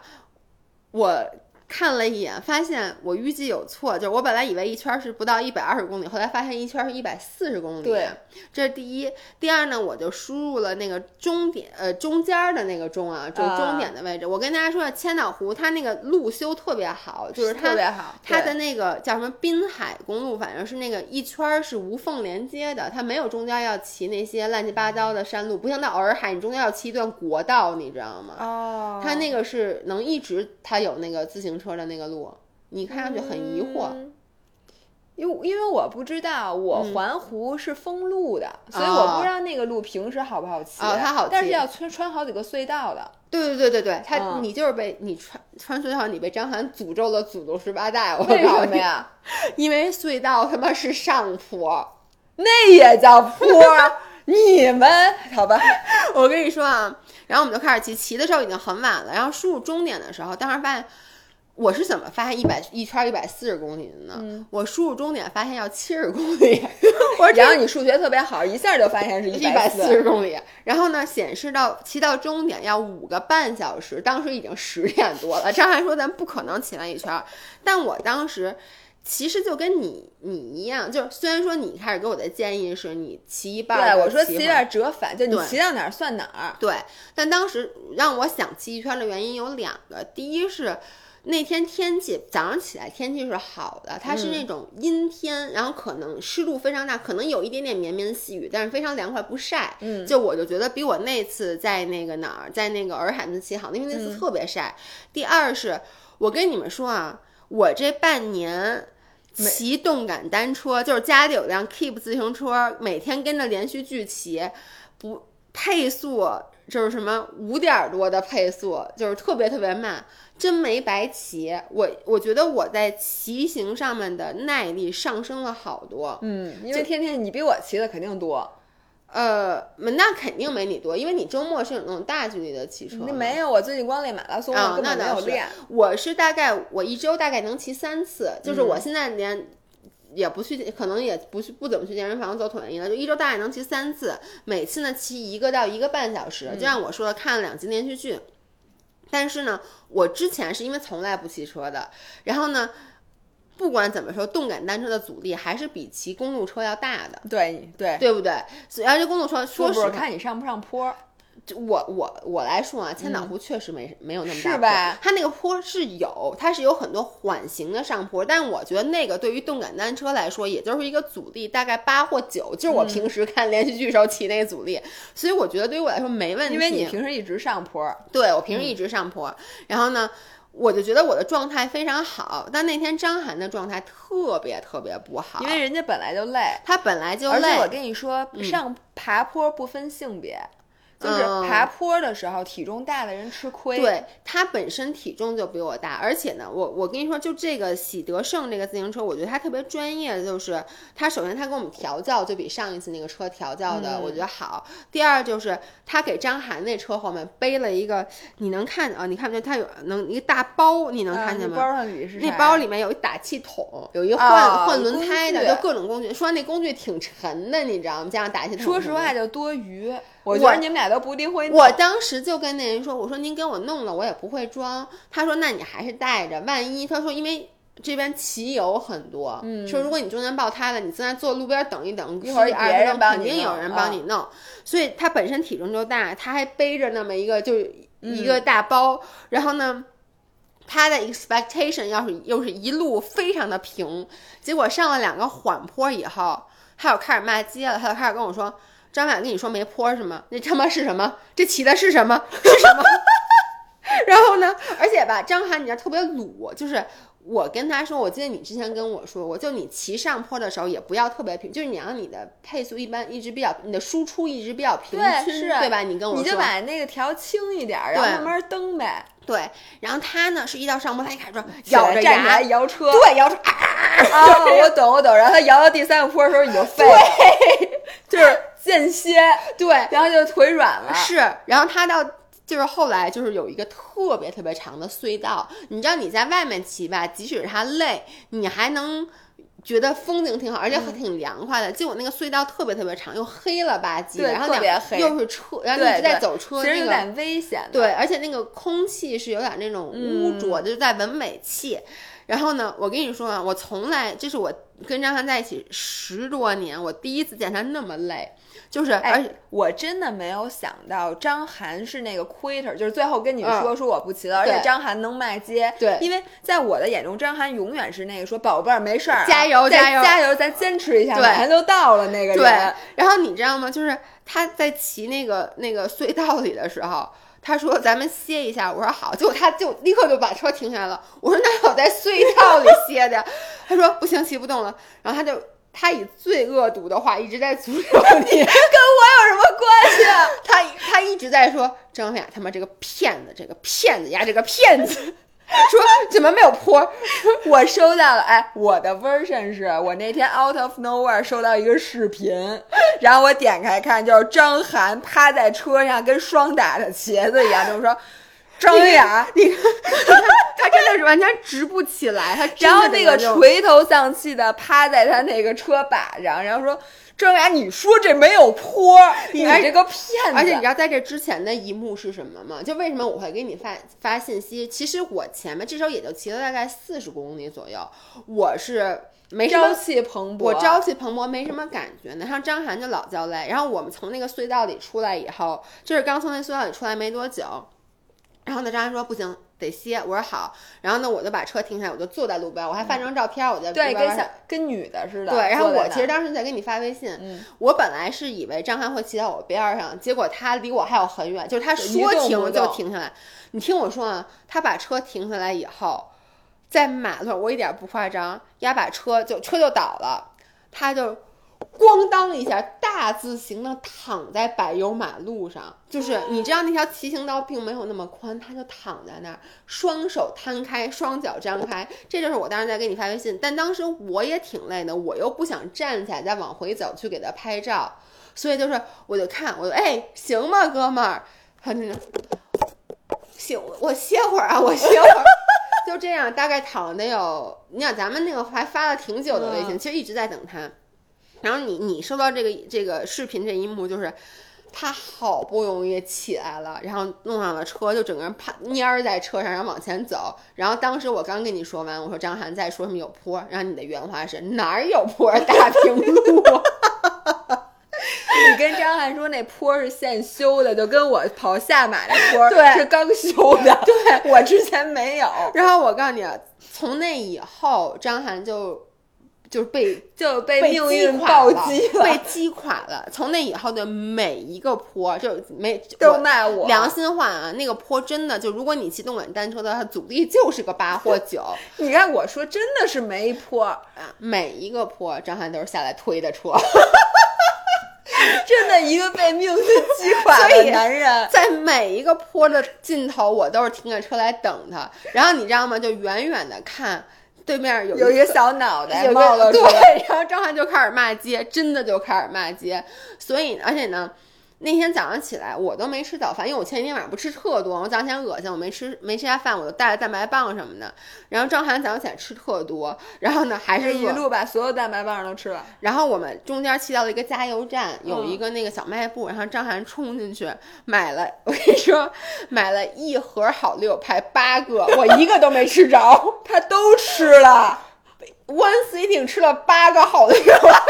我看了一眼，发现我预计有错，就是我本来以为一圈是不到一百二十公里，后来发现一圈是一百四十公里。对，这是第一。第二呢，我就输入了那个终点，呃，中间儿的那个钟啊，就啊终点的位置。我跟大家说，千岛湖它那个路修特别好，就是它特别好，它的那个叫什么滨海公路，反正是那个一圈儿是无缝连接的，它没有中间要骑那些乱七八糟的山路，不像到洱海，你中间要骑一段国道，你知道吗？哦，它那个是能一直它有那个自行车的那个路，你看上去很疑惑。嗯因因为我不知道，我嗯环湖是封路的，所以哦我不知道那个路平时好不好骑。哦它好骑但是要穿穿好几个隧道的。对对对对对，它、嗯你就是被你穿穿隧道，你被张涵诅咒了祖宗十八代，我为告诉你？什么呀？因为隧道他妈是上坡。那也叫坡？你们好吧？我跟你说啊，然后我们就开始骑，骑的时候已经很晚了，然后输入终点的时候，当时发现我是怎么发现一百一圈一百四十公里的呢？我输入终点发现要七十公里，我说这然后你数学特别好，一下就发现是一百百四十公里，然后呢显示到骑到终点要五个半小时，当时已经十点多了。张翰说咱不可能骑完一圈儿，但我当时。其实就跟你你一样，就是虽然说你开始给我的建议是你骑一半我说骑回骑有点折返，就你骑到哪儿算哪儿。对，但当时让我想骑一圈的原因有两个，第一是那天天气早上起来天气是好的，它是那种阴天，然后可能湿度非常大，可能有一点点绵绵细雨，但是非常凉快不晒。嗯，就我就觉得比我那次在那个哪儿，在那个洱海那次骑好，因为那次特别晒。第二是我跟你们说啊，我这半年。骑动感单车，就是家里有辆 Keep 自行车，每天跟着连续剧骑，不配速就是什么五点多的配速，就是特别特别慢，真没白骑。我我觉得我在骑行上面的耐力上升了好多。嗯，因为天天你比我骑的肯定多，呃，那肯定没你多，因为你周末是有那种大距离的骑车没有，我最近光练马拉松，啊我根本没有练。我是大概我一周大概能骑三次，就是我现在连也不去，可能也不去不怎么去健身房做椭圆仪了，就一周大概能骑三次，每次呢骑一个到一个半小时。就像我说的，看了两集连续剧，但是呢，我之前是因为从来不骑车的，然后呢。不管怎么说，动感单车的阻力还是比骑公路车要大的，对对，对不对？所以而且公路车，说是实话，看你上不上坡。就我我我来说啊，千岛湖确实没、没有那么大坡是吧？它那个坡是有，它是有很多缓行的上坡，但我觉得那个对于动感单车来说，也就是一个阻力大概八或九，就是我平时看连续剧时候骑那个阻力，所以我觉得对于我来说没问题。因为你平时一直上坡，对我平时一直上坡，然后呢。我就觉得我的状态非常好，但那天张涵的状态特别特别不好，因为人家本来就累，他本来就累而且我，跟你说，上爬坡不分性别。就是嗯爬坡的时候，体重大的人吃亏。，对他本身体重就比我大，而且呢，我我跟你说，就这个喜德盛这个自行车，我觉得他特别专业，就是他首先他给我们调教就比上一次那个车调教的、嗯我觉得好。第二就是他给张涵那车后面背了一个，你能看啊？你看不见他有能一个大包，你能啊看见吗？那包上里是那包里面有一打气筒，有一换、啊换轮胎的，就各种工具。说那工具挺沉的，你知道吗？加上打气筒。说实话，就多余。我我觉得你们俩都不一定会弄。我当时就跟那人说：“我说您给我弄了，我也不会装。”他说：“那你还是带着，万一他说因为。”这边骑友很多，嗯，说如果你中间爆胎了，你在那坐路边等一等，一会儿别人帮肯定有人帮你弄。所以他本身体重就大，他还背着那么一个就是一个大包，然后呢，他的 expectation 要是又是一路非常的平，结果上了两个缓坡以后，他又开始骂街了，他就开始跟我说：“张婉跟你说没坡是吗？那他妈是什么？这骑的是什么？是什么？” 然后呢，而且吧，张涵你知道特别鲁，就是我跟他说，我记得你之前跟我说过，就你骑上坡的时候也不要特别平，就是你让你的配速一般一直比较，你的输出一直比较平均，对是对吧？你跟我说，你就把那个调轻一点儿，然后慢慢蹬呗。对，然后他呢是一到上坡，他一开始说咬着牙摇车。对，摇车啊，啊，我懂我懂。然后他摇到第三个坡的时候，你就废了，就是间歇，对，然后就腿软了。是，然后他到就是后来就是有一个特别特别长的隧道，你知道你在外面骑吧，即使他累，你还能。觉得风景挺好，而且嗯还挺凉快的。结果那个隧道特别特别长，又黑了吧唧的，对然后两特别黑又是车，然后你一直在走车，其实有点危险的。对，而且那个空气是有点那种污嗯浊的，就是在闻尾气。然后呢，我跟你说啊，我从来这是我跟张翰在一起十多年，我第一次见他那么累，就是而哎且，我真的没有想到张涵是那个 quitter，就是最后跟你嗯说说我不骑了，而且张涵能骂街。对因为在我的眼中，张涵永远是那个说宝贝儿没事儿啊，加油加油加油，咱坚持一下，对马上就到了那个对人。，然后你知道吗？就是他在骑那个那个隧道里的时候。他说：“咱们歇一下。”我说：“好。”结果他就立刻就把车停下来了。我说：“那我在隧道里歇的。”他说：“不行，骑不动了。”然后他就他以最恶毒的话一直在诅咒你，跟我有什么关系啊？他他一直在说张雅他妈这个骗子，这个骗子呀，这个骗子，说怎么没有坡？我收到了，哎，我的 version 是我那天 out of nowhere 收到一个视频，然后我点开看，就是张涵趴在车上跟霜打的茄子一样，就是说张雅，你看 他真的是完全直不起来，他然后那个垂头丧气的趴在他那个车把上，然后说张雅，你说这没有坡，你而这个骗子，而且你知道在这之前的一幕是什么吗？就为什么我会给你发发信息？其实我前面这时候也就骑了大概四十公里左右，我是没什么朝气蓬勃，我朝气蓬勃，没什么感觉呢。像张涵就老叫累。然后我们从那个隧道里出来以后，就是刚从那隧道里出来没多久，然后呢，张涵说不行，得歇。我说好。然后呢，我就把车停下来，我就坐在路边，我还发张照片，我在对，跟小跟女的似的，对，然后我其实当时在给你发微信，嗯我本来是以为张涵会骑到我边儿上，结果他离我还有很远，就是他说停就停下来。你听我说啊，他把车停下来以后，在马路上，我一点不夸张，丫把车就车就倒了，他就咣当一下大字形的躺在柏油马路上，就是你知道那条骑行道并没有那么宽，他就躺在那儿，双手摊开，双脚张开，这就是我当时在给你发微信，但当时我也挺累的，我又不想站起来再往回走去给他拍照，所以就是我就看，我就哎行吗，哥们儿，他那个行，我歇会儿啊，我歇会儿。就这样，大概躺了得有，你想咱们那个还发了挺久的微信，嗯其实一直在等他。然后你你收到这个这个视频这一幕，就是他好不容易起来了，然后弄上了车，就整个人趴蔫儿在车上，然后往前走。然后当时我刚跟你说完，我说张涵在说什么有坡，然后你的原话是哪儿有坡，大平路。你跟张翰说那坡是现修的，就跟我跑下马那坡对是刚修的，对我之前没有，然后我告诉你，啊，从那以后，张涵就就是被 就被命运垮暴了击 被击垮了。从那以后的每一个坡，就没 都赖我良心话啊，那个坡真的就，如果你骑动感单车的话，阻力就是个八或九你看我说真的是没坡，啊，每一个坡张翰都是下来推的车。真的一个被命运击垮的男人。在每一个坡的尽头，我都是停着车来等他。然后你知道吗？就远远的看对面有有一个个小脑袋冒了出来，对，然后张翰就开始骂街，真的就开始骂街。所以，而且呢，那天早上起来我都没吃早饭，因为我前一天晚上不吃特多，我早上起来恶心，我没吃没吃下饭，我就带了蛋白棒什么的。然后张涵早上起来吃特多，然后呢还是一路把所有蛋白棒都吃了。然后我们中间去到了一个加油站，有嗯一个那个小卖部，然后张涵冲进去买了，我跟你说，买了一盒好六排八个，我一个都没吃着 他都吃了，，one sitting 吃了八个好六派，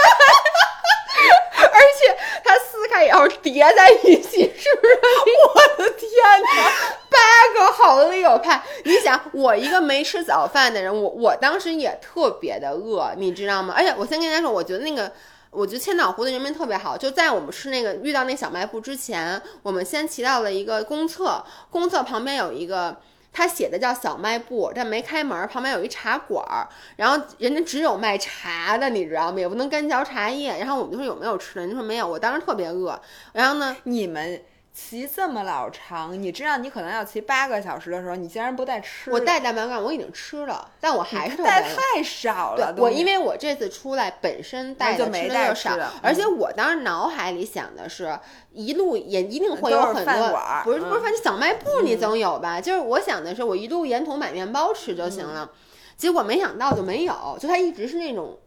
而且它撕开以后叠在一起，是不是？我的天哪！八个好六派，你想，我一个没吃早饭的人，我我当时也特别的饿，你知道吗？而且我先跟大家说，我觉得那个。我觉得千岛湖的人民特别好，就在我们吃那个遇到那小卖部之前，我们先骑到了一个公厕，公厕旁边有一个，他写的叫小卖部，但没开门，旁边有一茶馆儿，然后人家只有卖茶的，你知道吗？也不能干嚼茶叶。然后我们就说有没有吃的，人家说没有。我当时特别饿，然后呢，你们骑这么老长，你知道你可能要骑八个小时的时候，你竟然不带吃的？我带蛋白棒我已经吃了，但我还是带太少了。我因为我这次出来本身带的就没吃的就少带吃的，而且我当时脑海里想的是，一路也一定会有很多饭馆，不是不是，嗯反正小卖部你总有吧？就是我想的是，我一路沿途买面包吃就行嗯了。结果没想到就没有，就它一直是那种，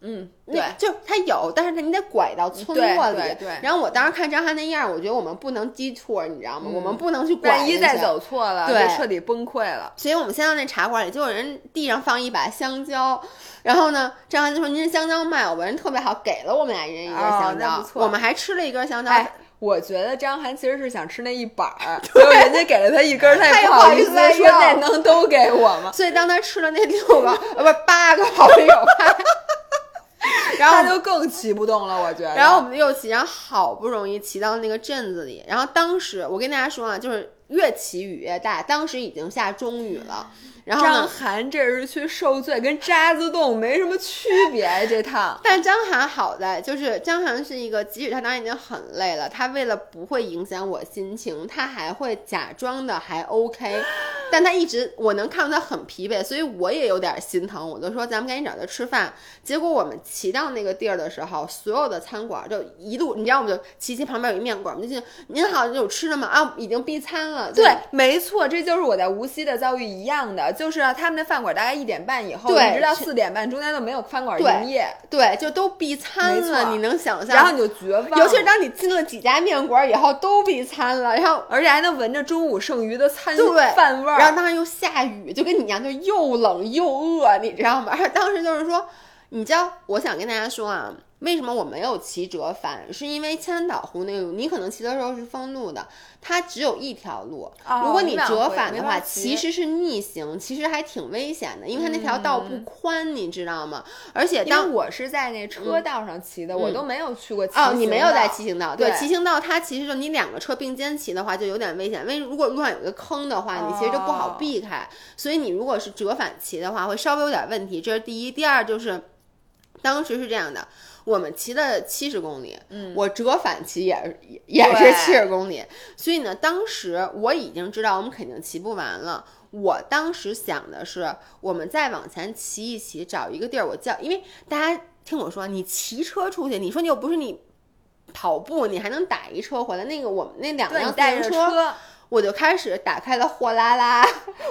嗯，那对，就他有，但是他你得拐到村落里。对对然后我当时看张翰那样，我觉得我们不能 detour，你知道吗？我们不能去拐万一再走错了，对就彻底崩溃了。所以我们先到那茶馆里，结果人地上放一把香蕉，然后呢，张翰就说：“您这香蕉卖我吧。”人特别好，给了我们俩一人一根哦香蕉，错我们还吃了一根香蕉。哎，我觉得张涵其实是想吃那一板儿，结果人家给了他一根儿，他他也好意思说那能都给我吗？所以当他吃了那六个，呃，不是八个好友派，然后他就更骑不动了，我觉得。然后我们又骑，然后好不容易骑到那个镇子里，然后当时我跟大家说啊，就是越骑雨越大，当时已经下中雨了，然后张。涵这是去受罪，跟渣滓洞没什么区别。这趟 但张涵好在就是张涵是一个，即使他当时已经很累了，他为了不会影响我心情，他还会假装的还 OK，但他一直我能看到他很疲惫，所以我也有点心疼，我就说咱们赶紧找他吃饭。结果我们骑到那个地儿的时候，所有的餐馆就一路，你知道我们就骑骑旁边有一面馆，我们就进去，您好，有吃的吗？啊，已经闭餐了。对，没错，这就是我在无锡的遭遇一样的，就是啊他们的饭馆大概一点半以后，一直到四点半，中间都没有饭馆对营业，对，就都闭餐没了，错你能想象？然后你就绝望，尤其是当你进了几家面馆以后，都闭餐了，然后而且还能闻着中午剩余的餐对饭味儿，然后当时又下雨，就跟你一样，就又冷又饿，你知道吗？而且当时就是说，你知道，我想跟大家说啊，为什么我没有骑折返？是因为千岛湖那个，你可能骑的时候是封路的，它只有一条路。哦如果你折返的话，其实是逆行，其实还挺危险的，因为它那条道不宽，你知道吗？而且当我是在那车道上骑的，我都没有去过骑哦，你没有在骑行道，对，对骑行道它其实就你两个车并肩骑的话就有点危险，因为如果路上有一个坑的话，你其实就不好哦避开，所以你如果是折返骑的话，会稍微有点问题。这是第一，第二就是当时是这样的。我们骑了七十公里，嗯，我折返骑也是也也是七十公里，所以呢，当时我已经知道我们肯定骑不完了。我当时想的是，我们再往前骑一骑，找一个地儿，我叫，因为大家听我说，你骑车出去，你说你又不是你跑步，你还能打一车回来。那个我们那两辆带着行，车，我就开始打开了货拉拉，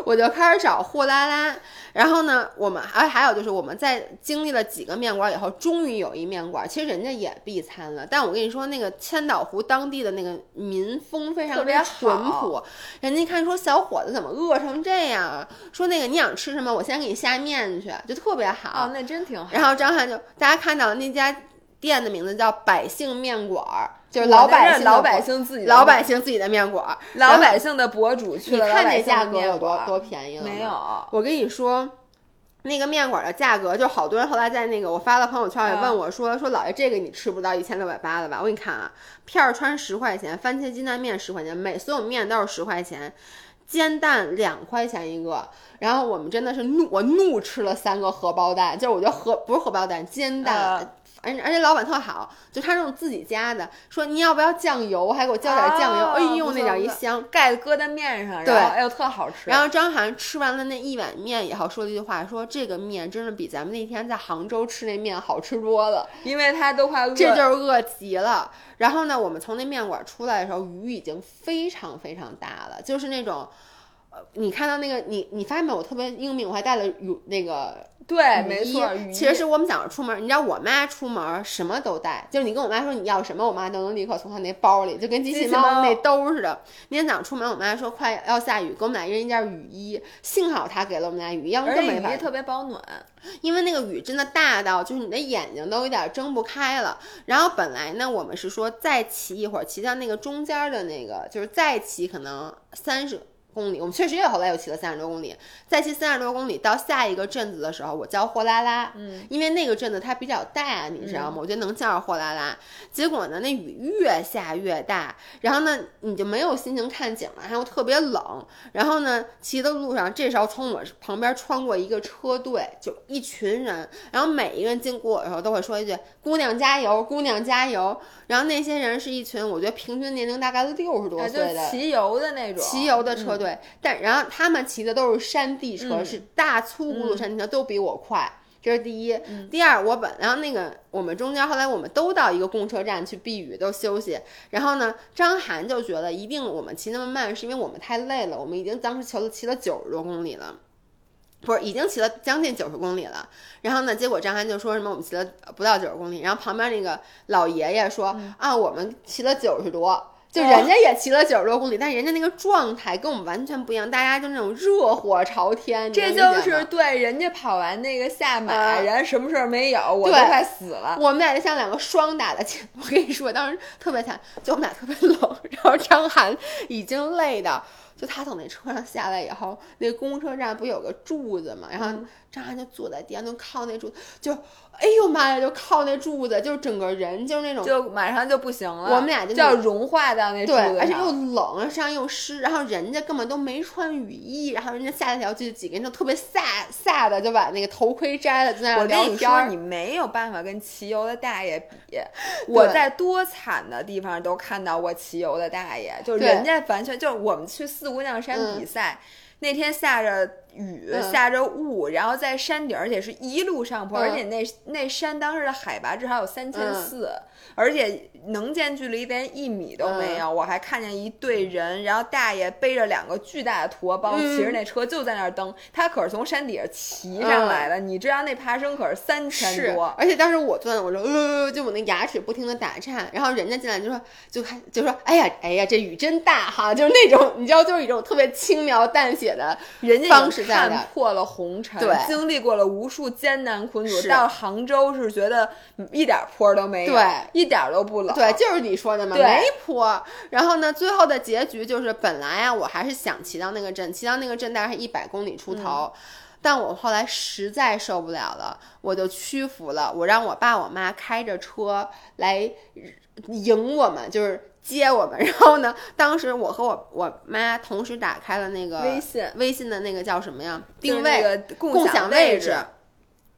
我就开始找货拉拉。然后呢，我们还还有就是我们在经历了几个面馆以后，终于有一面馆，其实人家也闭餐了。但我跟你说，那个千岛湖当地的那个民风非常特别淳朴，人家一看说小伙子怎么饿成这样啊？说那个你想吃什么，我先给你下面去，就特别好。哦，那真挺好。然后张翰就大家看到那家店的名字叫百姓面馆儿，就是老百姓老百姓自己的老百姓自己的面馆儿。老百姓的博主去你了你看这价格有多多便宜了没有？我跟你说。那个面馆的价格，就好多人后来在那个我发了朋友圈也啊问我说、说老爷这个你吃不到一千六百八了吧？我给你看啊，片儿川十块钱，番茄鸡蛋面十块钱，每所有面都是十块钱，煎蛋两块钱一个。然后我们真的是怒，我怒吃了三个荷包蛋，就是我觉得荷不是荷包蛋，煎蛋、呃而且而且老板特好，就他那种自己家的，说你要不要酱油，还给我浇点酱油，哦哎呦那点一香。盖搁在面上，对哎呦特好吃。然后张涵吃完了那一碗面以后，说了一句话，说这个面真的比咱们那天在杭州吃那面好吃多了，因为他都快饿，这就是饿极了。然后呢，我们从那面馆出来的时候，雨已经非常非常大了，就是那种。呃，你看到那个你，你发现没有？我特别英明，我还带了雨那个对，没错，其实是我们早上出门，你知道我妈出门什么都带，就是你跟我妈说你要什么，我妈都能立刻从她那包里，就跟机器猫猫那兜似的。那天早上出门，我妈说快要下雨，给我们俩一人一件雨衣，幸好她给了我们俩雨衣，要不而然更没法且雨衣特别保暖。因为那个雨真的大到就是你的眼睛都有点睁不开了。然后本来呢，我们是说再骑一会儿，骑到那个中间的那个，就是再骑可能三十。公里，我们确实也后来又骑了三十多公里，再骑三十多公里到下一个镇子的时候，我叫货拉拉，嗯，因为那个镇子它比较大，你知道吗？我觉得能叫上货拉拉。结果呢，那雨越下越大，然后呢，你就没有心情看景了，还又特别冷。然后呢，骑的路上，这时候从我旁边穿过一个车队，就一群人，然后每一个人经过我的时候都会说一句“姑娘加油，姑娘加油”。然后那些人是一群，我觉得平均年龄大概六十多岁的。骑游的那种，骑游的车嗯队，但然后他们骑的都是山地车，嗯是大粗轱辘山地车，都比我快。这是第一，第二，我本然后那个我们中间后来我们都到一个公车站去避雨，都休息。然后呢，张涵就觉得一定我们骑那么慢，是因为我们太累了。我们已经当时骑了骑了九十多公里了。不是，已经骑了将近九十公里了。然后呢，结果张涵就说什么我们骑了不到九十公里，然后旁边那个老爷爷说、嗯啊，我们骑了九十多，就哦人家也骑了九十多公里，但是人家那个状态跟我们完全不一样，大家就那种热火朝天，这就是对人家跑完那个下马，啊人家什么事儿没有，我都快死了。我们俩就像两个双打的亲。我跟你说，当时特别惨，就我们俩特别冷，然后张涵已经累的，就他从那车上下来以后，那公车站不有个柱子嘛，然后嗯张涵就坐在地上，就靠那柱子，就哎呦妈呀，就靠那柱子，就是整个人就是那种。就马上就不行了，我们俩就就要融化到那柱对，子而且又。冷，身上又湿，然后人家根本都没穿雨衣，然后人家下了条就几个人就特别飒飒的就把那个头盔摘了，就在那儿聊天儿。跟你说，你没有办法跟骑游的大爷比。我在多惨的地方都看到过骑游的大爷，就人家完全就是我们去四姑娘山嗯比赛。那天下着雨，嗯下着雾，然后在山顶，而且是一路上坡，嗯而且那那山当时的海拔至少有三千四，而且能见距离连一米都没有。我还看见一队人，然后大爷背着两个巨大的驮包，嗯骑着那车就在那儿蹬。他可是从山底下骑上来的，你知道那爬升可是三千是多，。而且当时我坐那，我说呃，就我那牙齿不停的打颤，然后人家进来就说，就开就说，哎呀哎呀，这雨真大哈，就是那种你知道，就是一种特别轻描淡写的，人家方式看破了红尘，对经历过了无数艰难困阻，是到杭州是觉得一点坡都没有，对，一点都不冷，对，就是你说的嘛，没坡。然后呢，最后的结局就是，本来啊，我还是想骑到那个镇，骑到那个镇大概是一百公里出头。但我后来实在受不了了，我就屈服了。我让我爸我妈开着车来迎我们，就是接我们。然后呢，当时我和我我妈同时打开了那个微信微信的那个叫什么呀？定位共共享位置。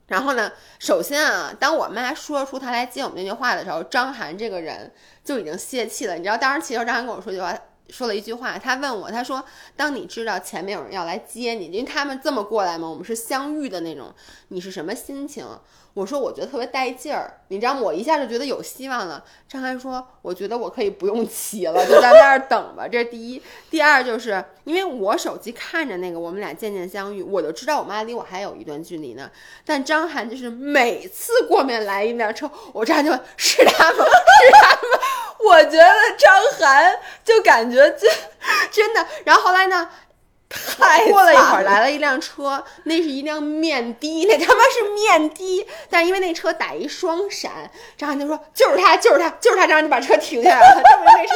然后呢，首先啊，当我妈说出她来接我们那句话的时候，张涵这个人就已经泄气了。你知道，当时其实张涵跟我说句话，说了一句话，他问我，他说：“当你知道前面有人要来接你，因为他们这么过来嘛，我们是相遇的那种，你是什么心情？”我说：“我觉得特别带劲儿，你知道吗？我一下就觉得有希望了。”张涵说：“我觉得我可以不用骑了，就在那儿等吧。”这是第一。第二就是因为我手机看着那个我们俩渐渐相遇，我就知道我妈离我还有一段距离呢。但张涵就是每次过面来一辆车，我这样就是他吗？是他吗？我觉得张涵就感觉这真的。然后后来呢？太过了一会儿，来了。一辆车，那是一辆面的，那他妈是面的。但是因为那车打一双闪，张涵就说就是他，就是他，就是他，张涵就把车停下来了，证明那车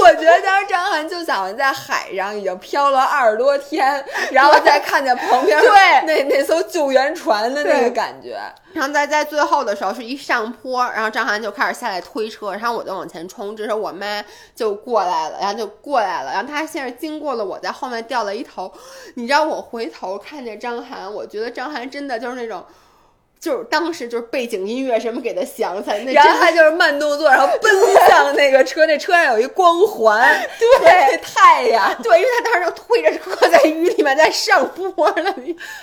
我觉得当时张涵就想在海上已经漂了二十多天，然后再看见旁边 对。那那艘救援船的那个感觉，然后在在最后的时候是一上坡，然后张涵就开始下来推车，然后我就往前冲，这时候我妈就过来了，然后就过来了，然后她先是经过了我，在后面掉了一头，你知道我回头看见张涵，我觉得张涵真的就是那种。就是当时就是背景音乐什么给他响起来，那然后他就是慢动作，然后奔向那个车，那车上有一光环，对太阳，对，因为他当时就推着车在雨里面在上坡了。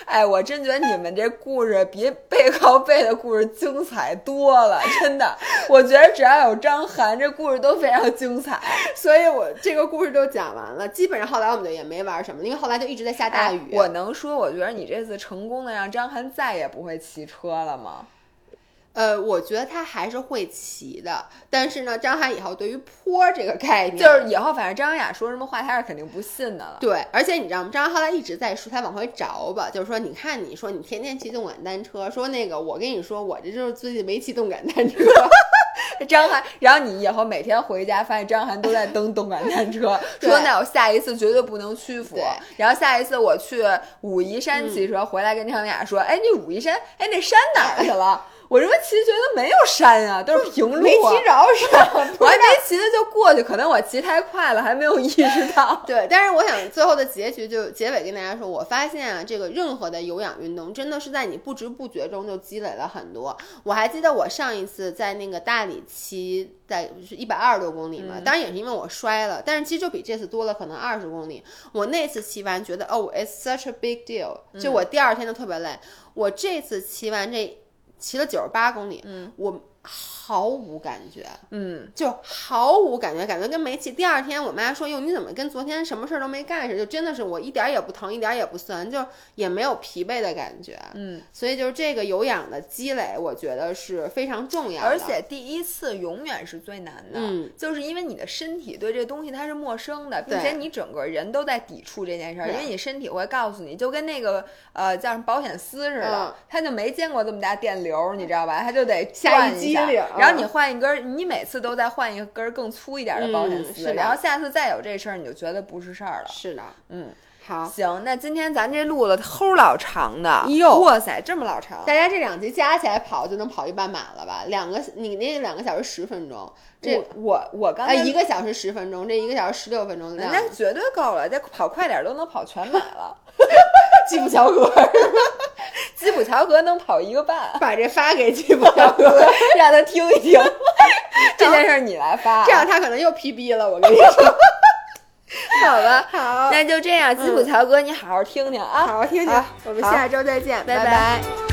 哎，我真觉得你们这故事比背靠背的故事精彩多了，真的。我觉得只要有张涵，这故事都非常精彩。所以我这个故事都讲完了，基本上后来我们就也没玩什么，因为后来就一直在下大雨。哎我能说，我觉得你这次成功的让张涵再也不会骑车了吗？呃，我觉得他还是会骑的，但是呢，张涵以后对于坡这个概念，就是以后反正张雅说什么话，他是肯定不信的了。对，而且你知道吗？张涵后来一直在说，他往回找吧，就是说，你看，你说你天天骑动感单车，说那个，我跟你说，我这就是最近没骑动感单车。张涵，然后你以后每天回家发现张涵都在蹬动感单车，说那我下一次绝对不能屈服。然后下一次我去武夷山骑车、回来跟他们俩说，哎，你武夷山，哎，那山哪儿去了？我这不骑觉得没有山啊、都是平路、啊，没骑着 山，我还没骑呢就过去，可能我骑太快了，还没有意识到。对，但是我想最后的结局就结尾跟大家说，我发现啊，这个任何的有氧运动真的是在你不知不觉中就积累了很多。我还记得我上一次在那个大理骑，在是一百二十多公里嘛，当然也是因为我摔了，但是其实就比这次多了可能二十公里。我那次骑完觉得哦，it's such a big deal，就我第二天就特别累。我这次骑完这骑了九十八公里，嗯，我毫无感觉，嗯，就毫无感觉，感觉跟没气。第二天我妈说：“哟，你怎么跟昨天什么事儿都没干似的？”就真的是我一点儿也不疼，一点儿也不酸，就也没有疲惫的感觉。嗯，所以就是这个有氧的积累，我觉得是非常重要的。而且第一次永远是最难的，嗯，就是因为你的身体对这东西它是陌生的，并且你整个人都在抵触这件事儿，因为你身体会告诉你，就跟那个呃叫什么保险丝似的，嗯他就没见过这么大电流，你知道吧？他就得下转一下然后你换一根儿，你每次都在换一根儿更粗一点的保险丝，然后下次再有这事儿，你就觉得不是事儿了。是的，嗯，好。行，那今天咱这录了齁老长的，哟哇塞，这么老长。大家这两集加起来跑就能跑一半马了吧？两个，你那两个小时十分钟，这我我我刚一个小时十分钟，这一个小时十六分钟那绝对够了，再跑快点儿都能跑全马了。基普乔格基普乔格能跑一个半，把这发给基普乔格，让他听一听。这件事儿你来发啊，这样他可能又 PB 了。我跟你说，好吧？好，那就这样，基普乔格，你好好听听啊，好好听听，我们下周再见，拜拜。拜